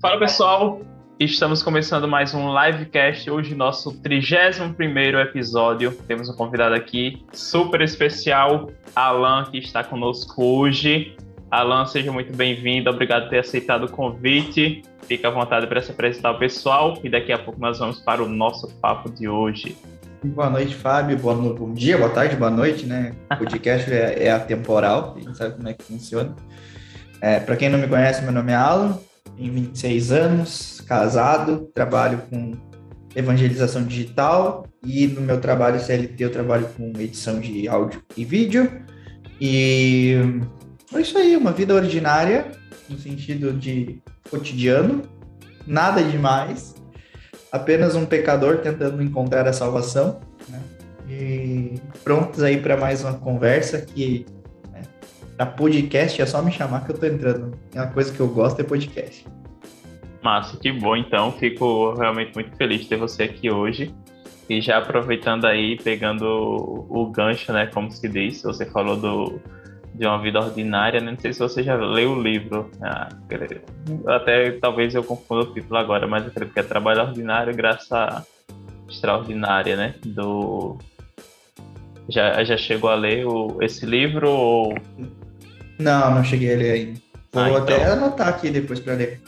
Fala pessoal, estamos começando mais um livecast. Hoje, nosso 31 episódio. Temos um convidado aqui super especial, Alan, que está conosco hoje. Alan, seja muito bem-vindo, obrigado por ter aceitado o convite. Fica à vontade para se apresentar ao pessoal e daqui a pouco nós vamos para o nosso papo de hoje. Boa noite, Fábio. Boa no... Bom dia, boa tarde, boa noite, né? O podcast é, é atemporal, a gente sabe como é que funciona. É, para quem não me conhece, meu nome é Alan, tenho 26 anos, casado, trabalho com evangelização digital e no meu trabalho CLT eu trabalho com edição de áudio e vídeo. E é isso aí, uma vida ordinária, no sentido de cotidiano, nada demais, apenas um pecador tentando encontrar a salvação. Né? E prontos aí para mais uma conversa que na podcast é só me chamar que eu tô entrando. É uma coisa que eu gosto é podcast. Massa, que bom então. Fico realmente muito feliz de ter você aqui hoje. E já aproveitando aí, pegando o gancho, né, como se diz, você falou do, de uma vida ordinária, né? não sei se você já leu o livro, ah, até talvez eu confunda o título agora, mas eu creio que é Trabalho Ordinário, Graça Extraordinária, né? Do... Já, já chegou a ler o, esse livro ou... Não, não cheguei a ler ainda. Vou ah, então... até anotar aqui depois para ler.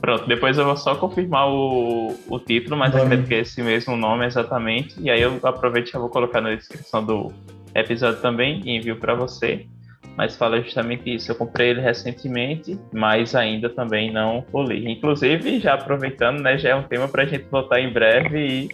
Pronto, depois eu vou só confirmar o, o título, mas nome. acredito que é esse mesmo nome exatamente. E aí eu aproveito e já vou colocar na descrição do episódio também e envio para você mas fala justamente isso. Eu comprei ele recentemente, mas ainda também não o li. Inclusive, já aproveitando, né, já é um tema para a gente voltar em breve e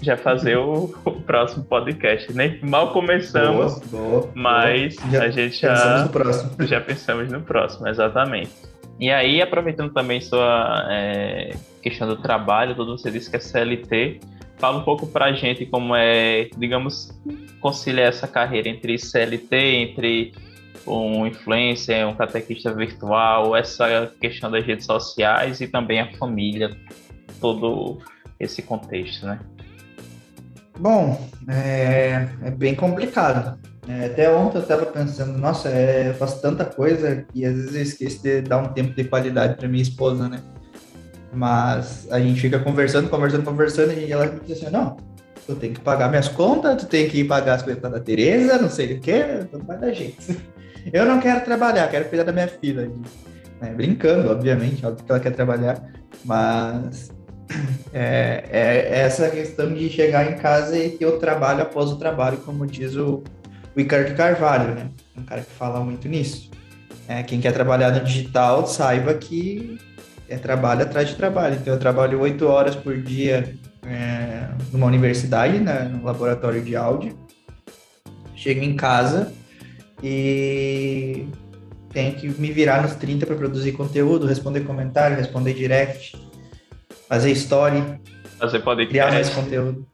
já fazer o, o próximo podcast. Nem mal começamos, boa, boa, mas boa. a gente já pensamos no próximo. já pensamos no próximo, exatamente. E aí, aproveitando também sua é, questão do trabalho, tudo você disse que é CLT. Fala um pouco para a gente como é, digamos, conciliar essa carreira entre CLT, entre um influencer, um catequista virtual, essa questão das redes sociais e também a família, todo esse contexto, né? Bom, é, é bem complicado. É, até ontem eu estava pensando, nossa, é, eu faço tanta coisa e às vezes eu esqueço de dar um tempo de qualidade para minha esposa, né? Mas a gente fica conversando, conversando, conversando e ela diz assim, não, tu tem que pagar minhas contas, tu tem que pagar as coisas da Tereza, não sei o que, não vai dar jeito. Eu não quero trabalhar, quero cuidar da minha filha. Né? Brincando, obviamente, óbvio que ela quer trabalhar, mas é, é, essa questão de chegar em casa e ter o trabalho após o trabalho, como diz o, o Ricardo Carvalho, né? Um cara que fala muito nisso. É, quem quer trabalhar no digital, saiba que é trabalho atrás de trabalho. Então, eu trabalho oito horas por dia é, numa universidade, né, no laboratório de áudio. Chego em casa, e tenho que me virar nos 30 para produzir conteúdo, responder comentário, responder direct, fazer story, fazer podcast, criar mais conteúdo,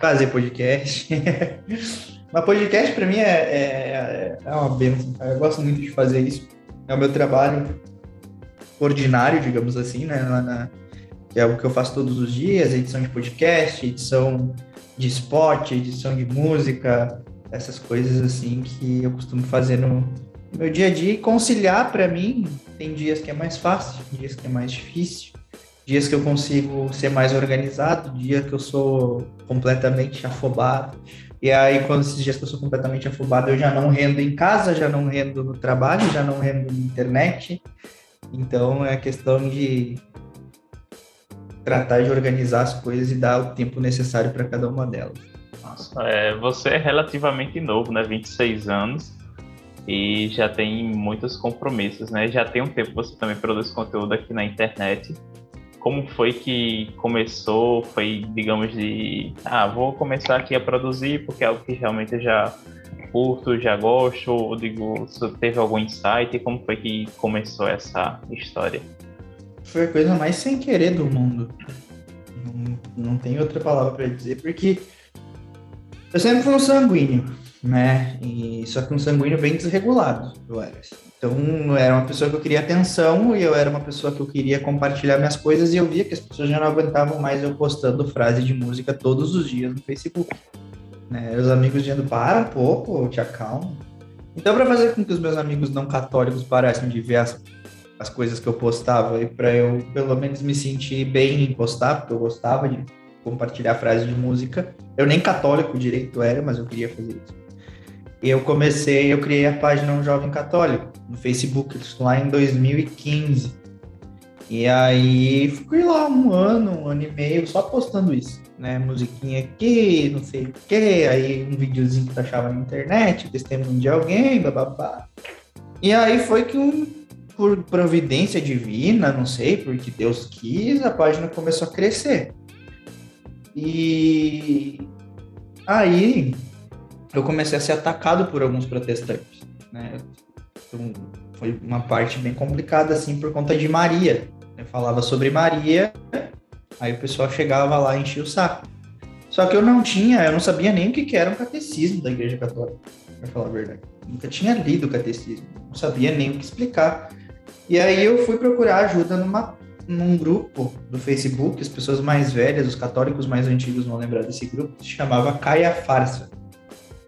fazer podcast. Mas podcast para mim é, é, é uma benção, eu gosto muito de fazer isso. É o meu trabalho ordinário, digamos assim, né? Na, que é o que eu faço todos os dias, edição de podcast, edição de spot, edição de música, essas coisas assim que eu costumo fazer no meu dia a dia e conciliar para mim tem dias que é mais fácil, dias que é mais difícil, dias que eu consigo ser mais organizado, dia que eu sou completamente afobado. E aí, quando esses dias que eu sou completamente afobado, eu já não rendo em casa, já não rendo no trabalho, já não rendo na internet. Então, é questão de tratar de organizar as coisas e dar o tempo necessário para cada uma delas. Nossa, é, você é relativamente novo, né? 26 anos e já tem muitos compromissos, né? Já tem um tempo você também produz conteúdo aqui na internet. Como foi que começou? Foi, digamos, de ah, vou começar aqui a produzir porque é algo que realmente eu já curto, já gosto, ou digo, teve algum insight, como foi que começou essa história? Foi a coisa mais sem querer do mundo. Não, não tem outra palavra para dizer, porque eu sempre fui um sanguíneo, né? E, só que um sanguíneo bem desregulado, eu era. Então, era uma pessoa que eu queria atenção e eu era uma pessoa que eu queria compartilhar minhas coisas e eu via que as pessoas já não aguentavam mais eu postando frase de música todos os dias no Facebook. Né? Os amigos dizendo, para um pouco, te acalma. Então, para fazer com que os meus amigos não católicos parassem de ver as as coisas que eu postava e para eu pelo menos me sentir bem em postar, porque eu gostava de compartilhar frases de música. Eu nem católico direito era, mas eu queria fazer isso. Eu comecei, eu criei a página Um Jovem Católico no Facebook, lá em 2015. E aí fui lá um ano, um ano e meio, só postando isso, né? Musiquinha aqui, não sei o quê, aí um videozinho que tu achava na internet, testemunho de alguém, bababá. E aí foi que um, por providência divina, não sei, porque Deus quis, a página começou a crescer. E aí eu comecei a ser atacado por alguns protestantes, né? Então, foi uma parte bem complicada assim por conta de Maria. Eu falava sobre Maria, aí o pessoal chegava lá e enchia o saco. Só que eu não tinha, eu não sabia nem o que era um catecismo da Igreja Católica, para falar a verdade. Nunca tinha lido o catecismo, não sabia nem o que explicar. E aí eu fui procurar ajuda numa num grupo do Facebook, as pessoas mais velhas, os católicos mais antigos vão lembrar desse grupo, se chamava Caia Farsa.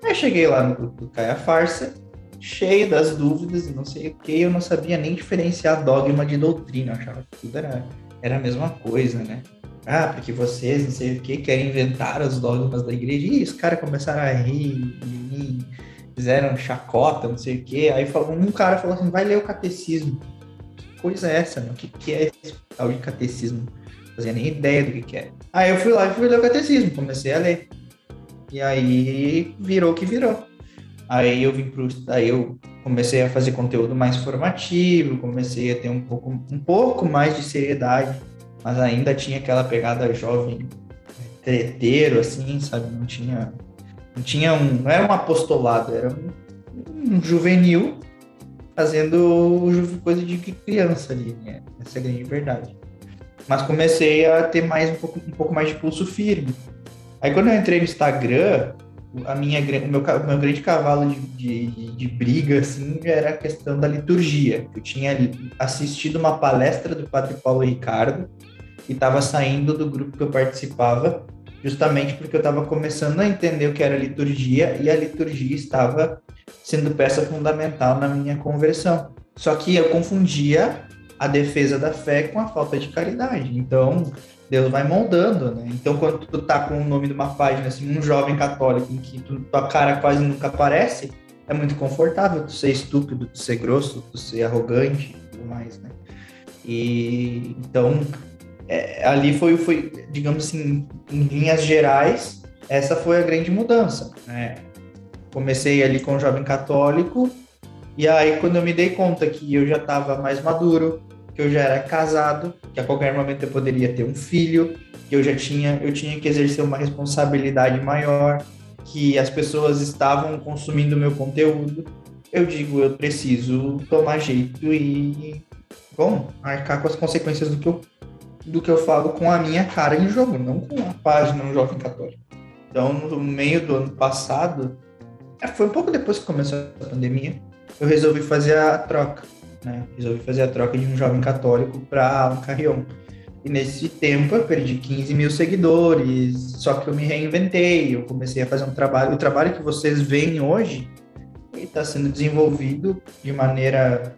Aí cheguei lá no grupo do Caia Farsa, cheio das dúvidas e não sei o que, eu não sabia nem diferenciar dogma de doutrina, eu achava que tudo era, era a mesma coisa, né? Ah, porque vocês, não sei o que, querem inventar os dogmas da igreja. E os caras começaram a rir mim, fizeram chacota, não sei o que. Aí falou, um cara falou assim, vai ler o catecismo coisa é essa, né? O que, que é esse tal de catecismo? Não fazia nem ideia do que, que é. Aí eu fui lá e fui ler o catecismo, comecei a ler. E aí virou o que virou. Aí eu vim pro. Aí eu comecei a fazer conteúdo mais formativo, comecei a ter um pouco, um pouco mais de seriedade, mas ainda tinha aquela pegada jovem treteiro, assim, sabe? Não tinha. Não tinha um. Não era um apostolado, era um, um juvenil fazendo coisa de criança ali, né? Essa é a grande verdade. Mas comecei a ter mais um pouco, um pouco mais de pulso firme. Aí quando eu entrei no Instagram, a minha, o, meu, o meu grande cavalo de, de, de, briga assim, era a questão da liturgia. Eu tinha assistido uma palestra do Padre Paulo Ricardo e estava saindo do grupo que eu participava, justamente porque eu estava começando a entender o que era liturgia e a liturgia estava sendo peça fundamental na minha conversão. Só que eu confundia a defesa da fé com a falta de caridade. Então, Deus vai moldando, né? Então, quando tu tá com o nome de uma página, assim, um jovem católico, em que tu, tua cara quase nunca aparece, é muito confortável tu ser estúpido, tu ser grosso, tu ser arrogante e tudo mais, né? E, então, é, ali foi, foi, digamos assim, em linhas gerais, essa foi a grande mudança, né? comecei ali com o jovem católico, e aí quando eu me dei conta que eu já estava mais maduro, que eu já era casado, que a qualquer momento eu poderia ter um filho, que eu já tinha, eu tinha que exercer uma responsabilidade maior, que as pessoas estavam consumindo meu conteúdo, eu digo, eu preciso tomar jeito e, bom, arcar com as consequências do que eu, do que eu falo com a minha cara em jogo, não com a página no Jovem Católico. Então, no meio do ano passado, é, foi um pouco depois que começou a pandemia, eu resolvi fazer a troca, né? Resolvi fazer a troca de um jovem católico para um carrion. E nesse tempo eu perdi 15 mil seguidores, só que eu me reinventei, eu comecei a fazer um trabalho. O trabalho que vocês veem hoje está sendo desenvolvido de maneira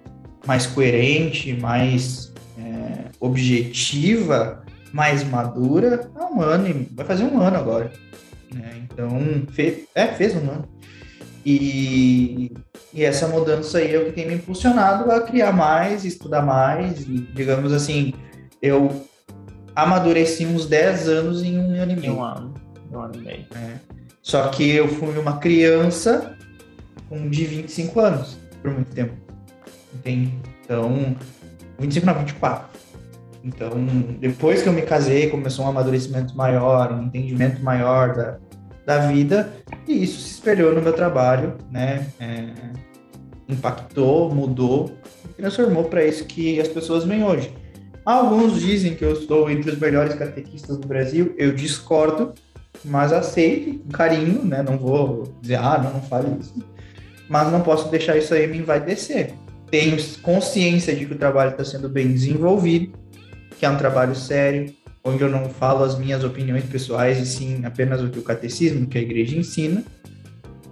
mais coerente, mais é, objetiva, mais madura há um ano, vai fazer um ano agora. Né? Então, fez, é, fez um ano. E, e essa mudança aí é o que tem me impulsionado a criar mais, estudar mais. E, digamos assim, eu amadureci uns 10 anos em um ano e meio. Um ano, um ano e meio. É. Só que eu fui uma criança com de 25 anos por muito tempo. Entende? Então, 25 não, 24. Então, depois que eu me casei, começou um amadurecimento maior, um entendimento maior da, da vida, e isso se espelhou no meu trabalho, né? É, impactou, mudou, transformou para isso que as pessoas veem hoje. Alguns dizem que eu estou entre os melhores catequistas do Brasil, eu discordo, mas aceito com carinho, né? Não vou dizer, ah, não, não fale isso. Mas não posso deixar isso aí me envaidecer. Tenho consciência de que o trabalho está sendo bem desenvolvido, que é um trabalho sério, onde eu não falo as minhas opiniões pessoais e sim apenas o que o catecismo, que a igreja ensina.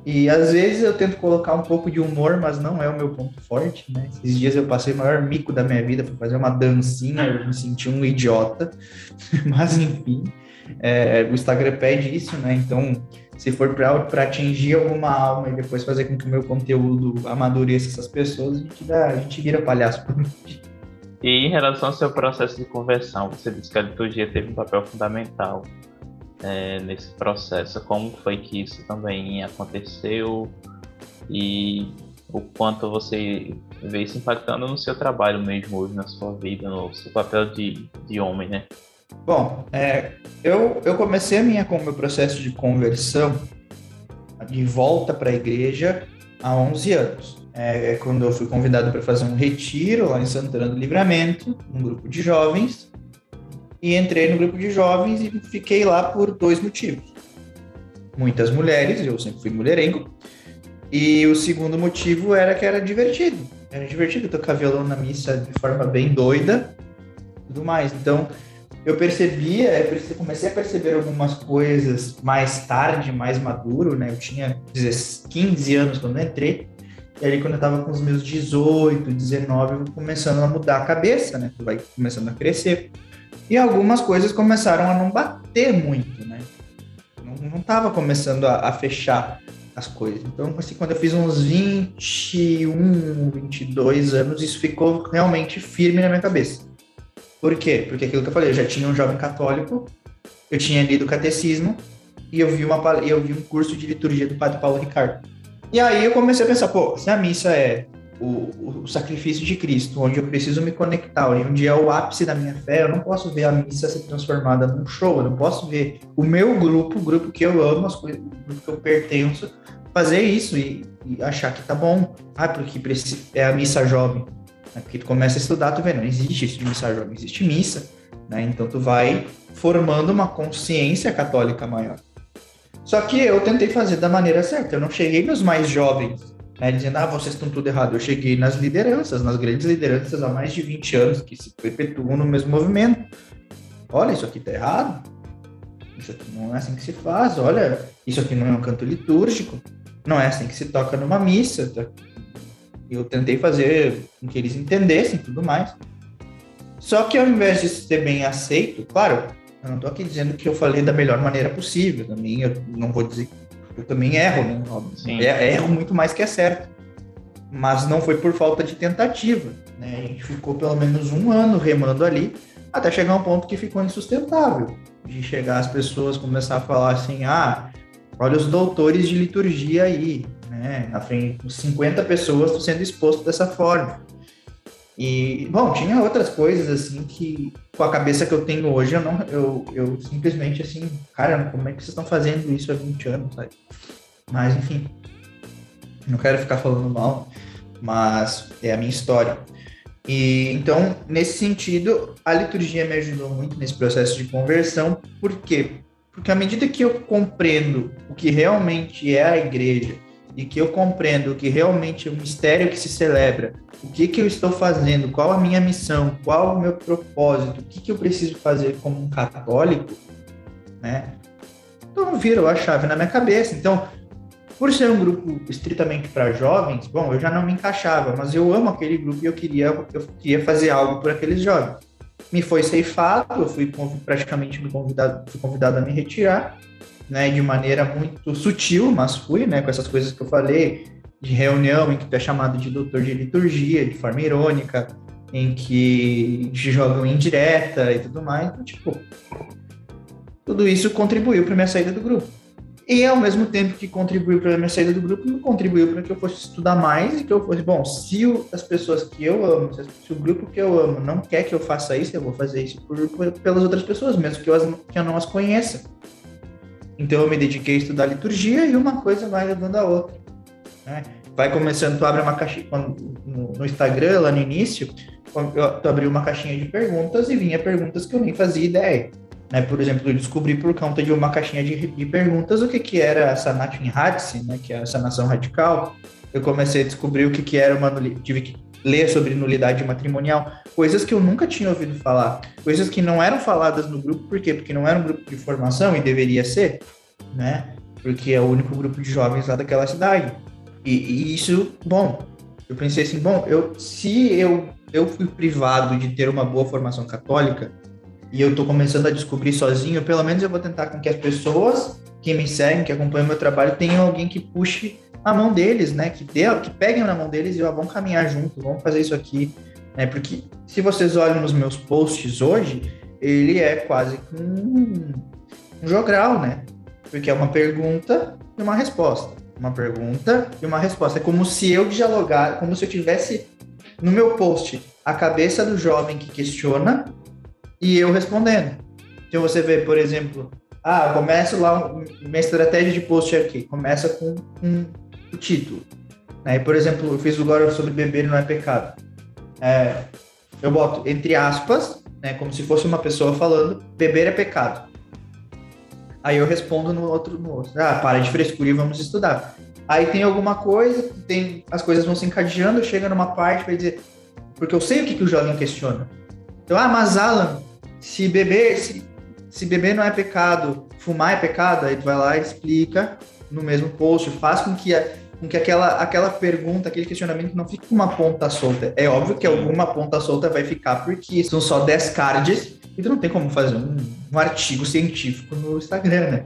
E às vezes eu tento colocar um pouco de humor, mas não é o meu ponto forte, né? Esses dias eu passei o maior mico da minha vida para fazer uma dancinha, eu me senti um idiota, mas enfim, é, o Instagram pede isso, né? Então, se for para atingir alguma alma e depois fazer com que o meu conteúdo amadureça essas pessoas, a gente, dá, a gente vira palhaço por E em relação ao seu processo de conversão, você disse que a liturgia teve um papel fundamental é, nesse processo. Como foi que isso também aconteceu e o quanto você vê isso impactando no seu trabalho mesmo hoje, na sua vida, no seu papel de, de homem, né? Bom, é, eu, eu comecei a minha, com meu processo de conversão de volta para a igreja há 11 anos. É, quando eu fui convidado para fazer um retiro lá em Santana do Livramento, um grupo de jovens, e entrei no grupo de jovens e fiquei lá por dois motivos. Muitas mulheres, eu sempre fui mulherengo, e o segundo motivo era que era divertido. Era divertido tocar violão na missa de forma bem doida, tudo mais. Então, eu percebia, eu comecei a perceber algumas coisas mais tarde, mais maduro, né? Eu tinha 15 anos quando entrei, e aí quando eu tava com os meus 18, 19, eu começando a mudar a cabeça, né? Tu vai começando a crescer. E algumas coisas começaram a não bater muito, né? Não estava começando a, a, fechar as coisas. Então, assim, quando eu fiz uns 21, 22 anos, isso ficou realmente firme na minha cabeça. Por quê? Porque aquilo que eu falei, eu já tinha um jovem católico, eu tinha lido catecismo e eu vi, uma, eu vi um curso de liturgia do Padre Paulo Ricardo. E aí eu comecei a pensar, pô, se a missa é o, o, sacrifício de Cristo, onde eu preciso me conectar, onde é o ápice da minha fé, eu não posso ver a missa ser transformada num show, eu não posso ver o meu grupo, o grupo que eu amo, o grupo que eu pertenço, fazer isso e, e achar que tá bom. Ah, porque é a missa jovem. Né? Porque tu começa a estudar, tu vê, não existe isso de missa jovem, existe missa. Né? Então tu vai formando uma consciência católica maior. Só que eu tentei fazer da maneira certa, eu não cheguei nos mais jovens né, dizendo, ah, vocês estão tudo errado. Eu cheguei nas lideranças, nas grandes lideranças há mais de 20 anos, que se perpetuam no mesmo movimento. Olha, isso aqui está errado. Isso aqui não é assim que se faz. Olha, isso aqui não é um canto litúrgico. Não é assim que se toca numa missa. Eu tentei fazer com que eles entendessem tudo mais. Só que ao invés de ser bem aceito, claro, eu não estou aqui dizendo que eu falei da melhor maneira possível. Também eu não vou dizer eu também erro, né? Sim. É, erro muito mais que é certo. Mas não foi por falta de tentativa. Né? A gente ficou pelo menos um ano remando ali, até chegar um ponto que ficou insustentável. De chegar as pessoas começar a falar assim: ah, olha os doutores de liturgia aí, né? Na frente, 50 pessoas sendo expostas dessa forma. E, bom, tinha outras coisas, assim, que com a cabeça que eu tenho hoje, eu não, eu, eu simplesmente, assim, cara, como é que vocês estão fazendo isso há 20 anos, sabe? Mas, enfim, não quero ficar falando mal, mas é a minha história. E, então, nesse sentido, a liturgia me ajudou muito nesse processo de conversão, por quê? Porque à medida que eu compreendo o que realmente é a igreja, e que eu compreendo que realmente é o mistério que se celebra, o que, que eu estou fazendo, qual a minha missão, qual o meu propósito, o que, que eu preciso fazer como um católico, né? Então virou a chave na minha cabeça. Então, por ser um grupo estritamente para jovens, bom, eu já não me encaixava, mas eu amo aquele grupo e eu queria, eu queria fazer algo por aqueles jovens. Me foi ceifado, eu fui praticamente me convidado, fui convidado a me retirar, né, de maneira muito sutil, mas fui, né, com essas coisas que eu falei, de reunião em que tu é chamado de doutor de liturgia, de forma irônica, em que te jogam indireta e tudo mais, então, tipo, tudo isso contribuiu para minha saída do grupo. E ao mesmo tempo que contribuiu para minha saída do grupo, contribuiu para que eu fosse estudar mais e que eu fosse, bom, se o, as pessoas que eu amo, se, o grupo que eu amo não quer que eu faça isso, eu vou fazer isso por, por, pelas outras pessoas, mesmo que eu, as, que eu não as conheça. Então eu me dediquei a estudar liturgia e uma coisa vai levando a outra. Né? Vai começando, tu abre uma caixinha no, Instagram, lá no início, tu abriu uma caixinha de perguntas e vinha perguntas que eu nem fazia ideia. Né? Por exemplo, eu descobri por conta de uma caixinha de, de perguntas o que, que era a Sanatin Hadsi, né? que é a sanação radical. Eu comecei a descobrir o que, que era uma tive que ler sobre nulidade matrimonial, coisas que eu nunca tinha ouvido falar, coisas que não eram faladas no grupo, por quê? Porque não era um grupo de formação e deveria ser, né? porque é o único grupo de jovens lá daquela cidade. E, e isso, bom, eu pensei assim, bom, eu, se eu, eu fui privado de ter uma boa formação católica e eu estou começando a descobrir sozinho, pelo menos eu vou tentar com que as pessoas que me seguem, que acompanham meu trabalho, tenham alguém que puxe a mão deles, né? Que, dê, que peguem na mão deles e ó, vão caminhar junto, vamos fazer isso aqui. Né? Porque se vocês olham nos meus posts hoje, ele é quase um, um jogral, né? Porque é uma pergunta e uma resposta. Uma pergunta e uma resposta. É como se eu dialogar, como se eu tivesse no meu post a cabeça do jovem que questiona e eu respondendo. Então você vê, por exemplo, ah, começo lá, minha estratégia de post aqui, começa com um, o título. Né? Por exemplo, eu fiz agora sobre beber não é pecado. É, eu boto entre aspas, né, como se fosse uma pessoa falando, beber é pecado. Aí eu respondo no outro, no outro. Ah, para de frescura e vamos estudar. Aí tem alguma coisa, tem as coisas vão se encadeando, chega numa parte para dizer, porque eu sei o que, que o jovem questiona. Então, ah, mas Alan, se beber, se, se beber não é pecado, fumar é pecado, aí tu vai lá e explica no mesmo post, faz com que, a, com que aquela, aquela pergunta, aquele questionamento não fique uma ponta solta. É óbvio que alguma ponta solta vai ficar, porque são só 10 cards e tu não tem como fazer um, um artigo científico no Instagram, né?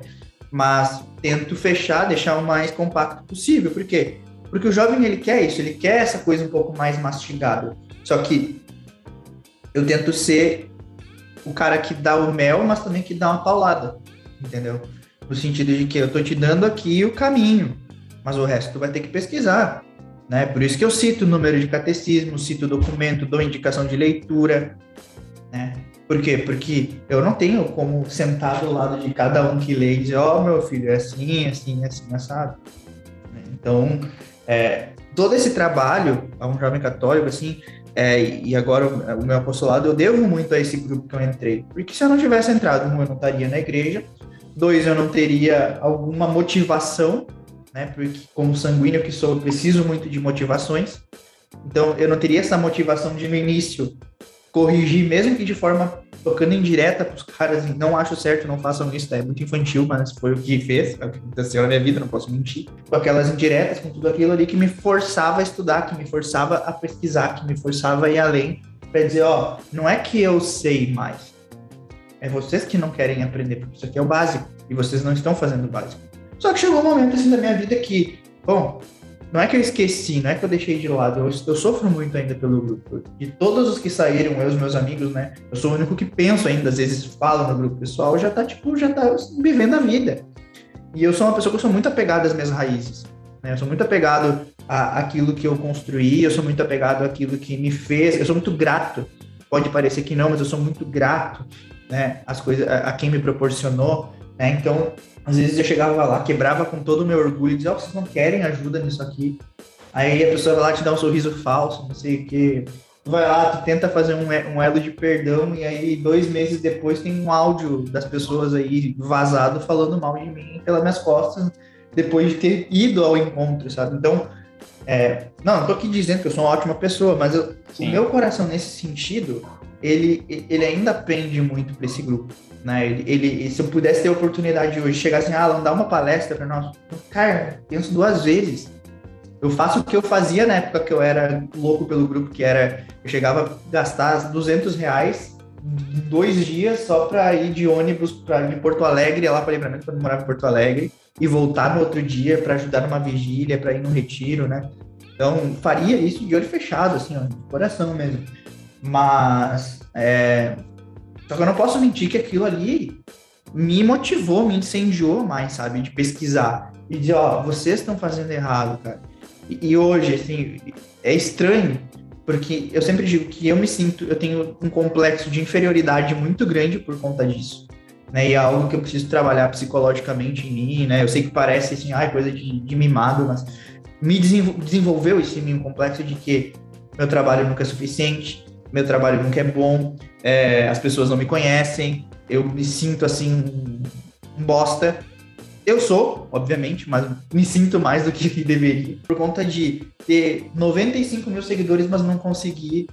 Mas tento fechar, deixar o mais compacto possível. Por quê? Porque o jovem ele quer isso, ele quer essa coisa um pouco mais mastigada. Só que eu tento ser o cara que dá o mel, mas também que dá uma paulada, entendeu? No sentido de que eu tô te dando aqui o caminho, mas o resto tu vai ter que pesquisar, né? Por isso que eu cito o número de catecismo, cito o documento, dou indicação de leitura, né? Por quê? Porque eu não tenho como sentar do lado de cada um que lê e dizer, ó, oh, meu filho, é assim, assim, assim, assado. Então, é, todo esse trabalho a um jovem católico, assim, é, e agora o, meu apostolado, eu devo muito a esse grupo que eu entrei. Porque se eu não tivesse entrado, um, eu não estaria na igreja, dois, eu não teria alguma motivação, né? Porque como sanguíneo que sou, eu preciso muito de motivações. Então, eu não teria essa motivação de no início corrigir, mesmo que de forma tocando indireta para os caras, não acho certo, não façam isso, tá? é muito infantil, mas foi o que fez, é o que aconteceu na minha vida, não posso mentir. Com aquelas indiretas, com tudo aquilo ali que me forçava a estudar, que me forçava a pesquisar, que me forçava a ir além, para dizer, ó, não é que eu sei mais, é vocês que não querem aprender, porque isso aqui é o básico, e vocês não estão fazendo o básico. Só que chegou um momento assim da minha vida que, bom, não é que eu esqueci, não é que eu deixei de lado, eu, eu, sofro muito ainda pelo grupo. De todos os que saíram, eu, os meus amigos, né? Eu sou o único que penso ainda, às vezes falo no grupo pessoal, já tá, tipo, já tá vivendo a vida. E eu sou uma pessoa que eu sou muito apegado às minhas raízes. Né? Eu sou muito apegado à, àquilo que eu construí, eu sou muito apegado àquilo que me fez, eu sou muito grato. Pode parecer que não, mas eu sou muito grato, né? As coisas, a, a quem me proporcionou, né? Então, às vezes eu chegava lá, quebrava com todo o meu orgulho, dizia, oh, vocês não querem ajuda nisso aqui. Aí a pessoa vai lá te dá um sorriso falso, não sei o quê. Tu vai lá, tu tenta fazer um, um elo de perdão e aí dois meses depois tem um áudio das pessoas aí vazado falando mal de mim pelas minhas costas depois de ter ido ao encontro, sabe? Então, é, não, não tô aqui dizendo que eu sou uma ótima pessoa, mas eu, o meu coração nesse sentido, ele, ele ainda pende muito para esse grupo. Né? Ele, ele, se eu pudesse ter a oportunidade hoje, chegar assim, ah, dar uma palestra para nós, cara, penso duas vezes. Eu faço o que eu fazia na época que eu era louco pelo grupo, que era, eu chegava a gastar 200 reais dois dias só para ir de ônibus para de Porto Alegre, lá para Livramento, eu morava em Porto Alegre, e voltar no outro dia para ajudar numa vigília, para ir no retiro, né? Então, faria isso de olho fechado, assim, ó, de coração mesmo. Mas, é, só que eu não posso mentir que aquilo ali me motivou, me incendiou mais, sabe? De pesquisar. E dizer, ó, vocês estão fazendo errado, cara. E, e, hoje, assim, é estranho, porque eu sempre digo que eu me sinto, eu tenho um complexo de inferioridade muito grande por conta disso. Né, e é algo que eu preciso trabalhar psicologicamente em mim, né? Eu sei que parece assim, ai, coisa de, de mimado, mas me desenvolveu esse mim um complexo de que meu trabalho nunca é suficiente, meu trabalho nunca é bom, é, as pessoas não me conhecem, eu me sinto assim, um bosta. Eu sou, obviamente, mas me sinto mais do que deveria, por conta de ter 95 mil seguidores, mas não conseguir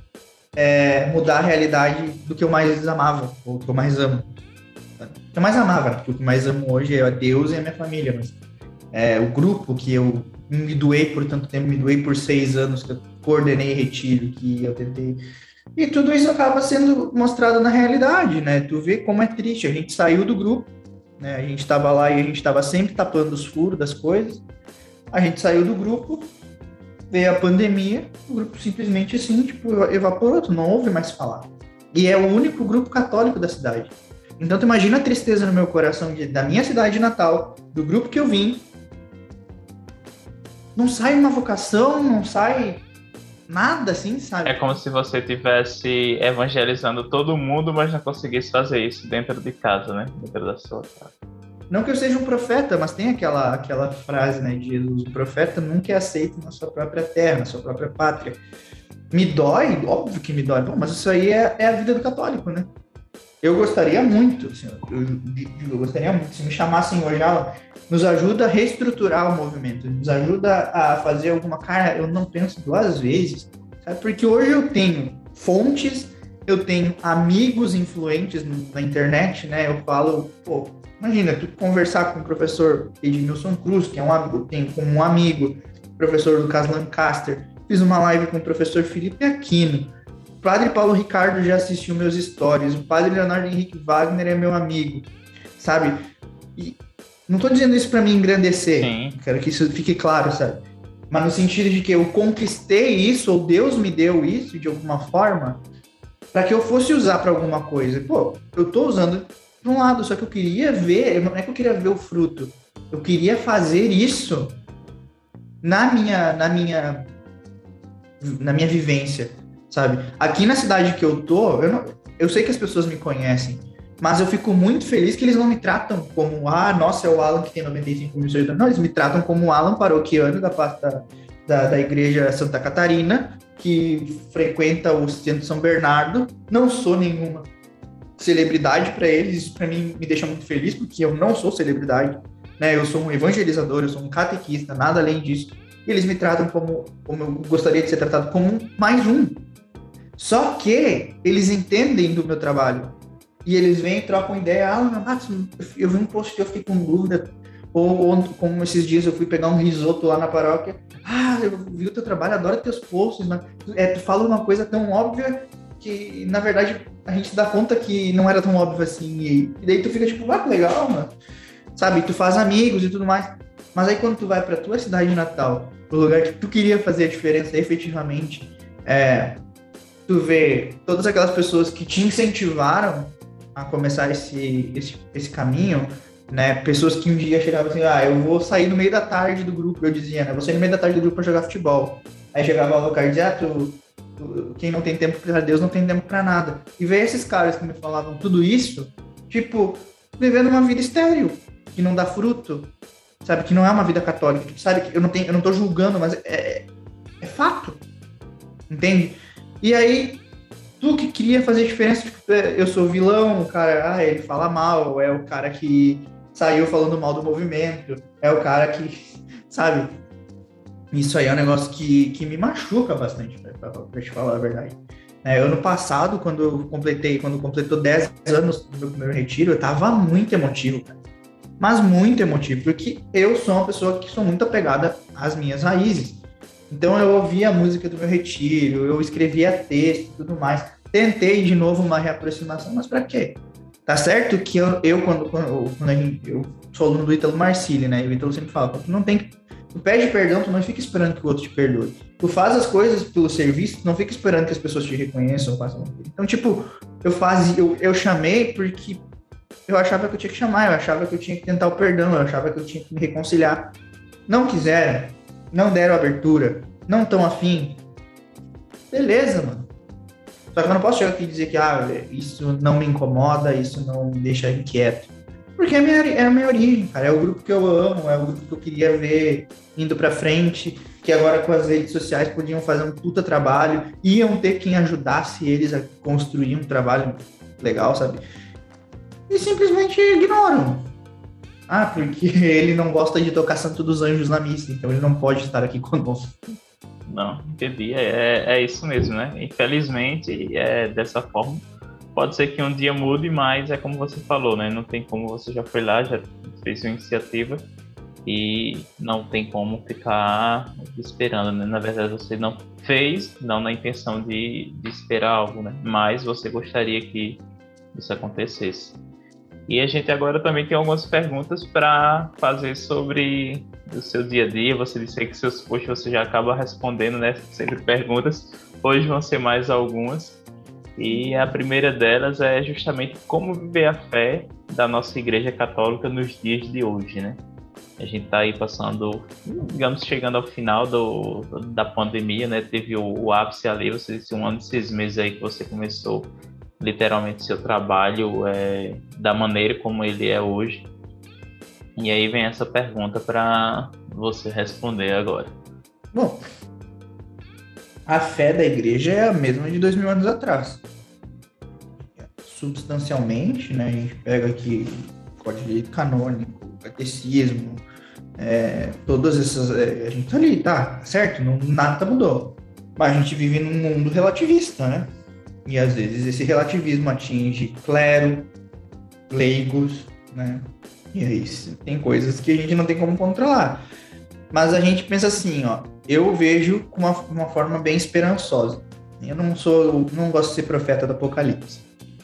é, mudar a realidade do que eu mais amava, ou do que eu mais amo. O que eu mais amava, porque o que eu mais amo hoje é Deus e a minha família, mas é, o grupo que eu me doei por tanto tempo, me doei por seis anos, que eu coordenei retiro, que eu tentei. E tudo isso acaba sendo mostrado na realidade, né? Tu vê como é triste. A gente saiu do grupo, né? A gente estava lá e a gente estava sempre tapando os furos das coisas. A gente saiu do grupo, veio a pandemia, o grupo simplesmente assim, tipo, evaporou, tu não ouve mais falar. E é o único grupo católico da cidade. Então tu imagina a tristeza no meu coração de, da minha cidade natal, do grupo que eu vim. Não sai uma vocação, não sai nada assim, sabe? É como se você estivesse evangelizando todo mundo, mas não conseguisse fazer isso dentro de casa, né? Dentro da sua casa. Não que eu seja um profeta, mas tem aquela, aquela frase, né, de Jesus, o profeta nunca é aceito na sua própria terra, na sua própria pátria. Me dói, óbvio que me dói, Bom, mas isso aí é, é a vida do católico, né? Eu gostaria muito, assim, eu, eu, gostaria muito, se me chamassem hoje, ah, nos ajuda a reestruturar o movimento, nos ajuda a fazer alguma cara, eu não penso duas vezes, sabe? Porque hoje eu tenho fontes, eu tenho amigos influentes na internet, né? Eu falo, pô, imagina, tu conversar com o professor Edmilson Cruz, que é um amigo, eu tenho como um amigo, professor Lucas Lancaster, fiz uma live com o professor Felipe Aquino, Padre Paulo Ricardo já assistiu meus stories. O Padre Leonardo Henrique Wagner é meu amigo, sabe? E não estou dizendo isso para me engrandecer. Sim. Quero que isso fique claro, sabe? Mas no sentido de que eu conquistei isso, ou Deus me deu isso de alguma forma, para que eu fosse usar para alguma coisa. Pô, eu estou usando de um lado, só que eu queria ver, não é que eu queria ver o fruto. Eu queria fazer isso na minha, na minha, na minha vivência sabe? Aqui na cidade que eu tô, eu, não, eu sei que as pessoas me conhecem, mas eu fico muito feliz que eles não me tratam como, ah, nossa, é o Alan que tem 95 mil seguidores. Não, eles me tratam como o Alan paroquiano da, da, da, da Igreja Santa Catarina, que frequenta o Centro São Bernardo. Não sou nenhuma celebridade para eles, isso para mim me deixa muito feliz, porque eu não sou celebridade. Né? Eu sou um evangelizador, eu sou um catequista, nada além disso. E eles me tratam como, como eu gostaria de ser tratado, como mais um, só que eles entendem do meu trabalho. E eles vêm e trocam ideia. Ah, eu vi um post que eu fiquei com dúvida. Ou, ou, como esses dias eu fui pegar um risoto lá na paróquia. Ah, eu vi o teu trabalho, adoro teus posts, mas é, tu fala uma coisa tão óbvia que, na verdade, a gente dá conta que não era tão óbvio assim. E, e daí tu fica tipo, ah, que legal, mano. Sabe, tu faz amigos e tudo mais. Mas aí quando tu vai pra tua cidade natal, o lugar que tu queria fazer a diferença efetivamente, é, tu vê todas aquelas pessoas que te incentivaram a começar esse, esse, esse caminho, né? Pessoas que um dia chegavam assim, ah, eu vou sair no meio da tarde do grupo, eu dizia, né? Vou sair no meio da tarde do grupo para jogar futebol. Aí chegava o cara e dizia, ah, tu, tu, quem não tem tempo para Deus não tem tempo para nada. E ver esses caras que me falavam tudo isso, tipo, vivendo uma vida estéril, que não dá fruto, sabe? Que não é uma vida católica, tipo, sabe? Que eu não tenho, eu não tô julgando, mas é, é fato, entende? E aí, tu que queria fazer diferença, tipo, é, eu sou vilão, o cara, ah, ele fala mal, é o cara que saiu falando mal do movimento, é o cara que, sabe? Isso aí é um negócio que, que me machuca bastante, pra, pra te falar a verdade. É, ano passado, quando eu completei, quando completou 10 anos do meu primeiro retiro, eu tava muito emotivo, cara. Mas muito emotivo, porque eu sou uma pessoa que sou muito apegada às minhas raízes. Então eu ouvia a música do meu retiro, eu escrevia texto e tudo mais. Tentei de novo uma reaproximação, mas para quê? Tá certo que eu, eu quando, quando, quando gente, eu sou aluno do Ítalo Marcili, né? E o Ítalo sempre fala, tu não tem que. Tu pede perdão, tu não fica esperando que o outro te perdoe. Tu faz as coisas pelo serviço, tu não fica esperando que as pessoas te reconheçam. Façam... Então, tipo, eu eu, eu chamei porque eu achava que eu tinha que chamar, eu achava que eu tinha que tentar o perdão, eu achava que eu tinha que me reconciliar. Não quiseram, não deram abertura, não estão afim. Beleza, mano. Só que eu não posso chegar aqui e dizer que ah, isso não me incomoda, isso não me deixa inquieto. Porque é a, minha, é a minha origem, cara. É o grupo que eu amo, é o grupo que eu queria ver indo pra frente, que agora com as redes sociais podiam fazer um puta trabalho, iam ter quem ajudasse eles a construir um trabalho legal, sabe? E simplesmente ignoram. Ah, porque ele não gosta de tocar Santo dos Anjos na missa, então ele não pode estar aqui conosco. Não, entendi. É, é isso mesmo, né? Infelizmente, é dessa forma. Pode ser que um dia mude, mas é como você falou, né? Não tem como você já foi lá, já fez uma iniciativa. e não tem como ficar esperando, né? Na verdade, você não fez, não na intenção de, de esperar algo, né? Mas você gostaria que isso acontecesse. E a gente agora também tem algumas perguntas para fazer sobre o seu dia a dia. Você disse que seus posts você já acaba respondendo, né? Sempre perguntas. Hoje vão ser mais algumas. E a primeira delas é justamente como viver a fé da nossa Igreja Católica nos dias de hoje, né? A gente está aí passando, digamos, chegando ao final do, da pandemia, né? Teve o, o ápice ali, você disse um ano e seis meses aí que você começou literalmente seu trabalho é, da maneira como ele é hoje. E aí vem essa pergunta para você responder agora. Bom, a fé da igreja é a mesma de dois mil anos atrás. Substancialmente, né, a gente pega aqui Código de Canônico, Catecismo, é, todas essas. É, a gente tá ali, tá, certo? Não, nada mudou. Mas a gente vive num mundo relativista, né? E às vezes esse relativismo atinge clero, leigos, né? E aí tem coisas que a gente não tem como controlar. Mas a gente pensa assim, ó, eu vejo com uma, uma forma bem esperançosa. Eu não sou, não gosto de ser profeta do apocalipse.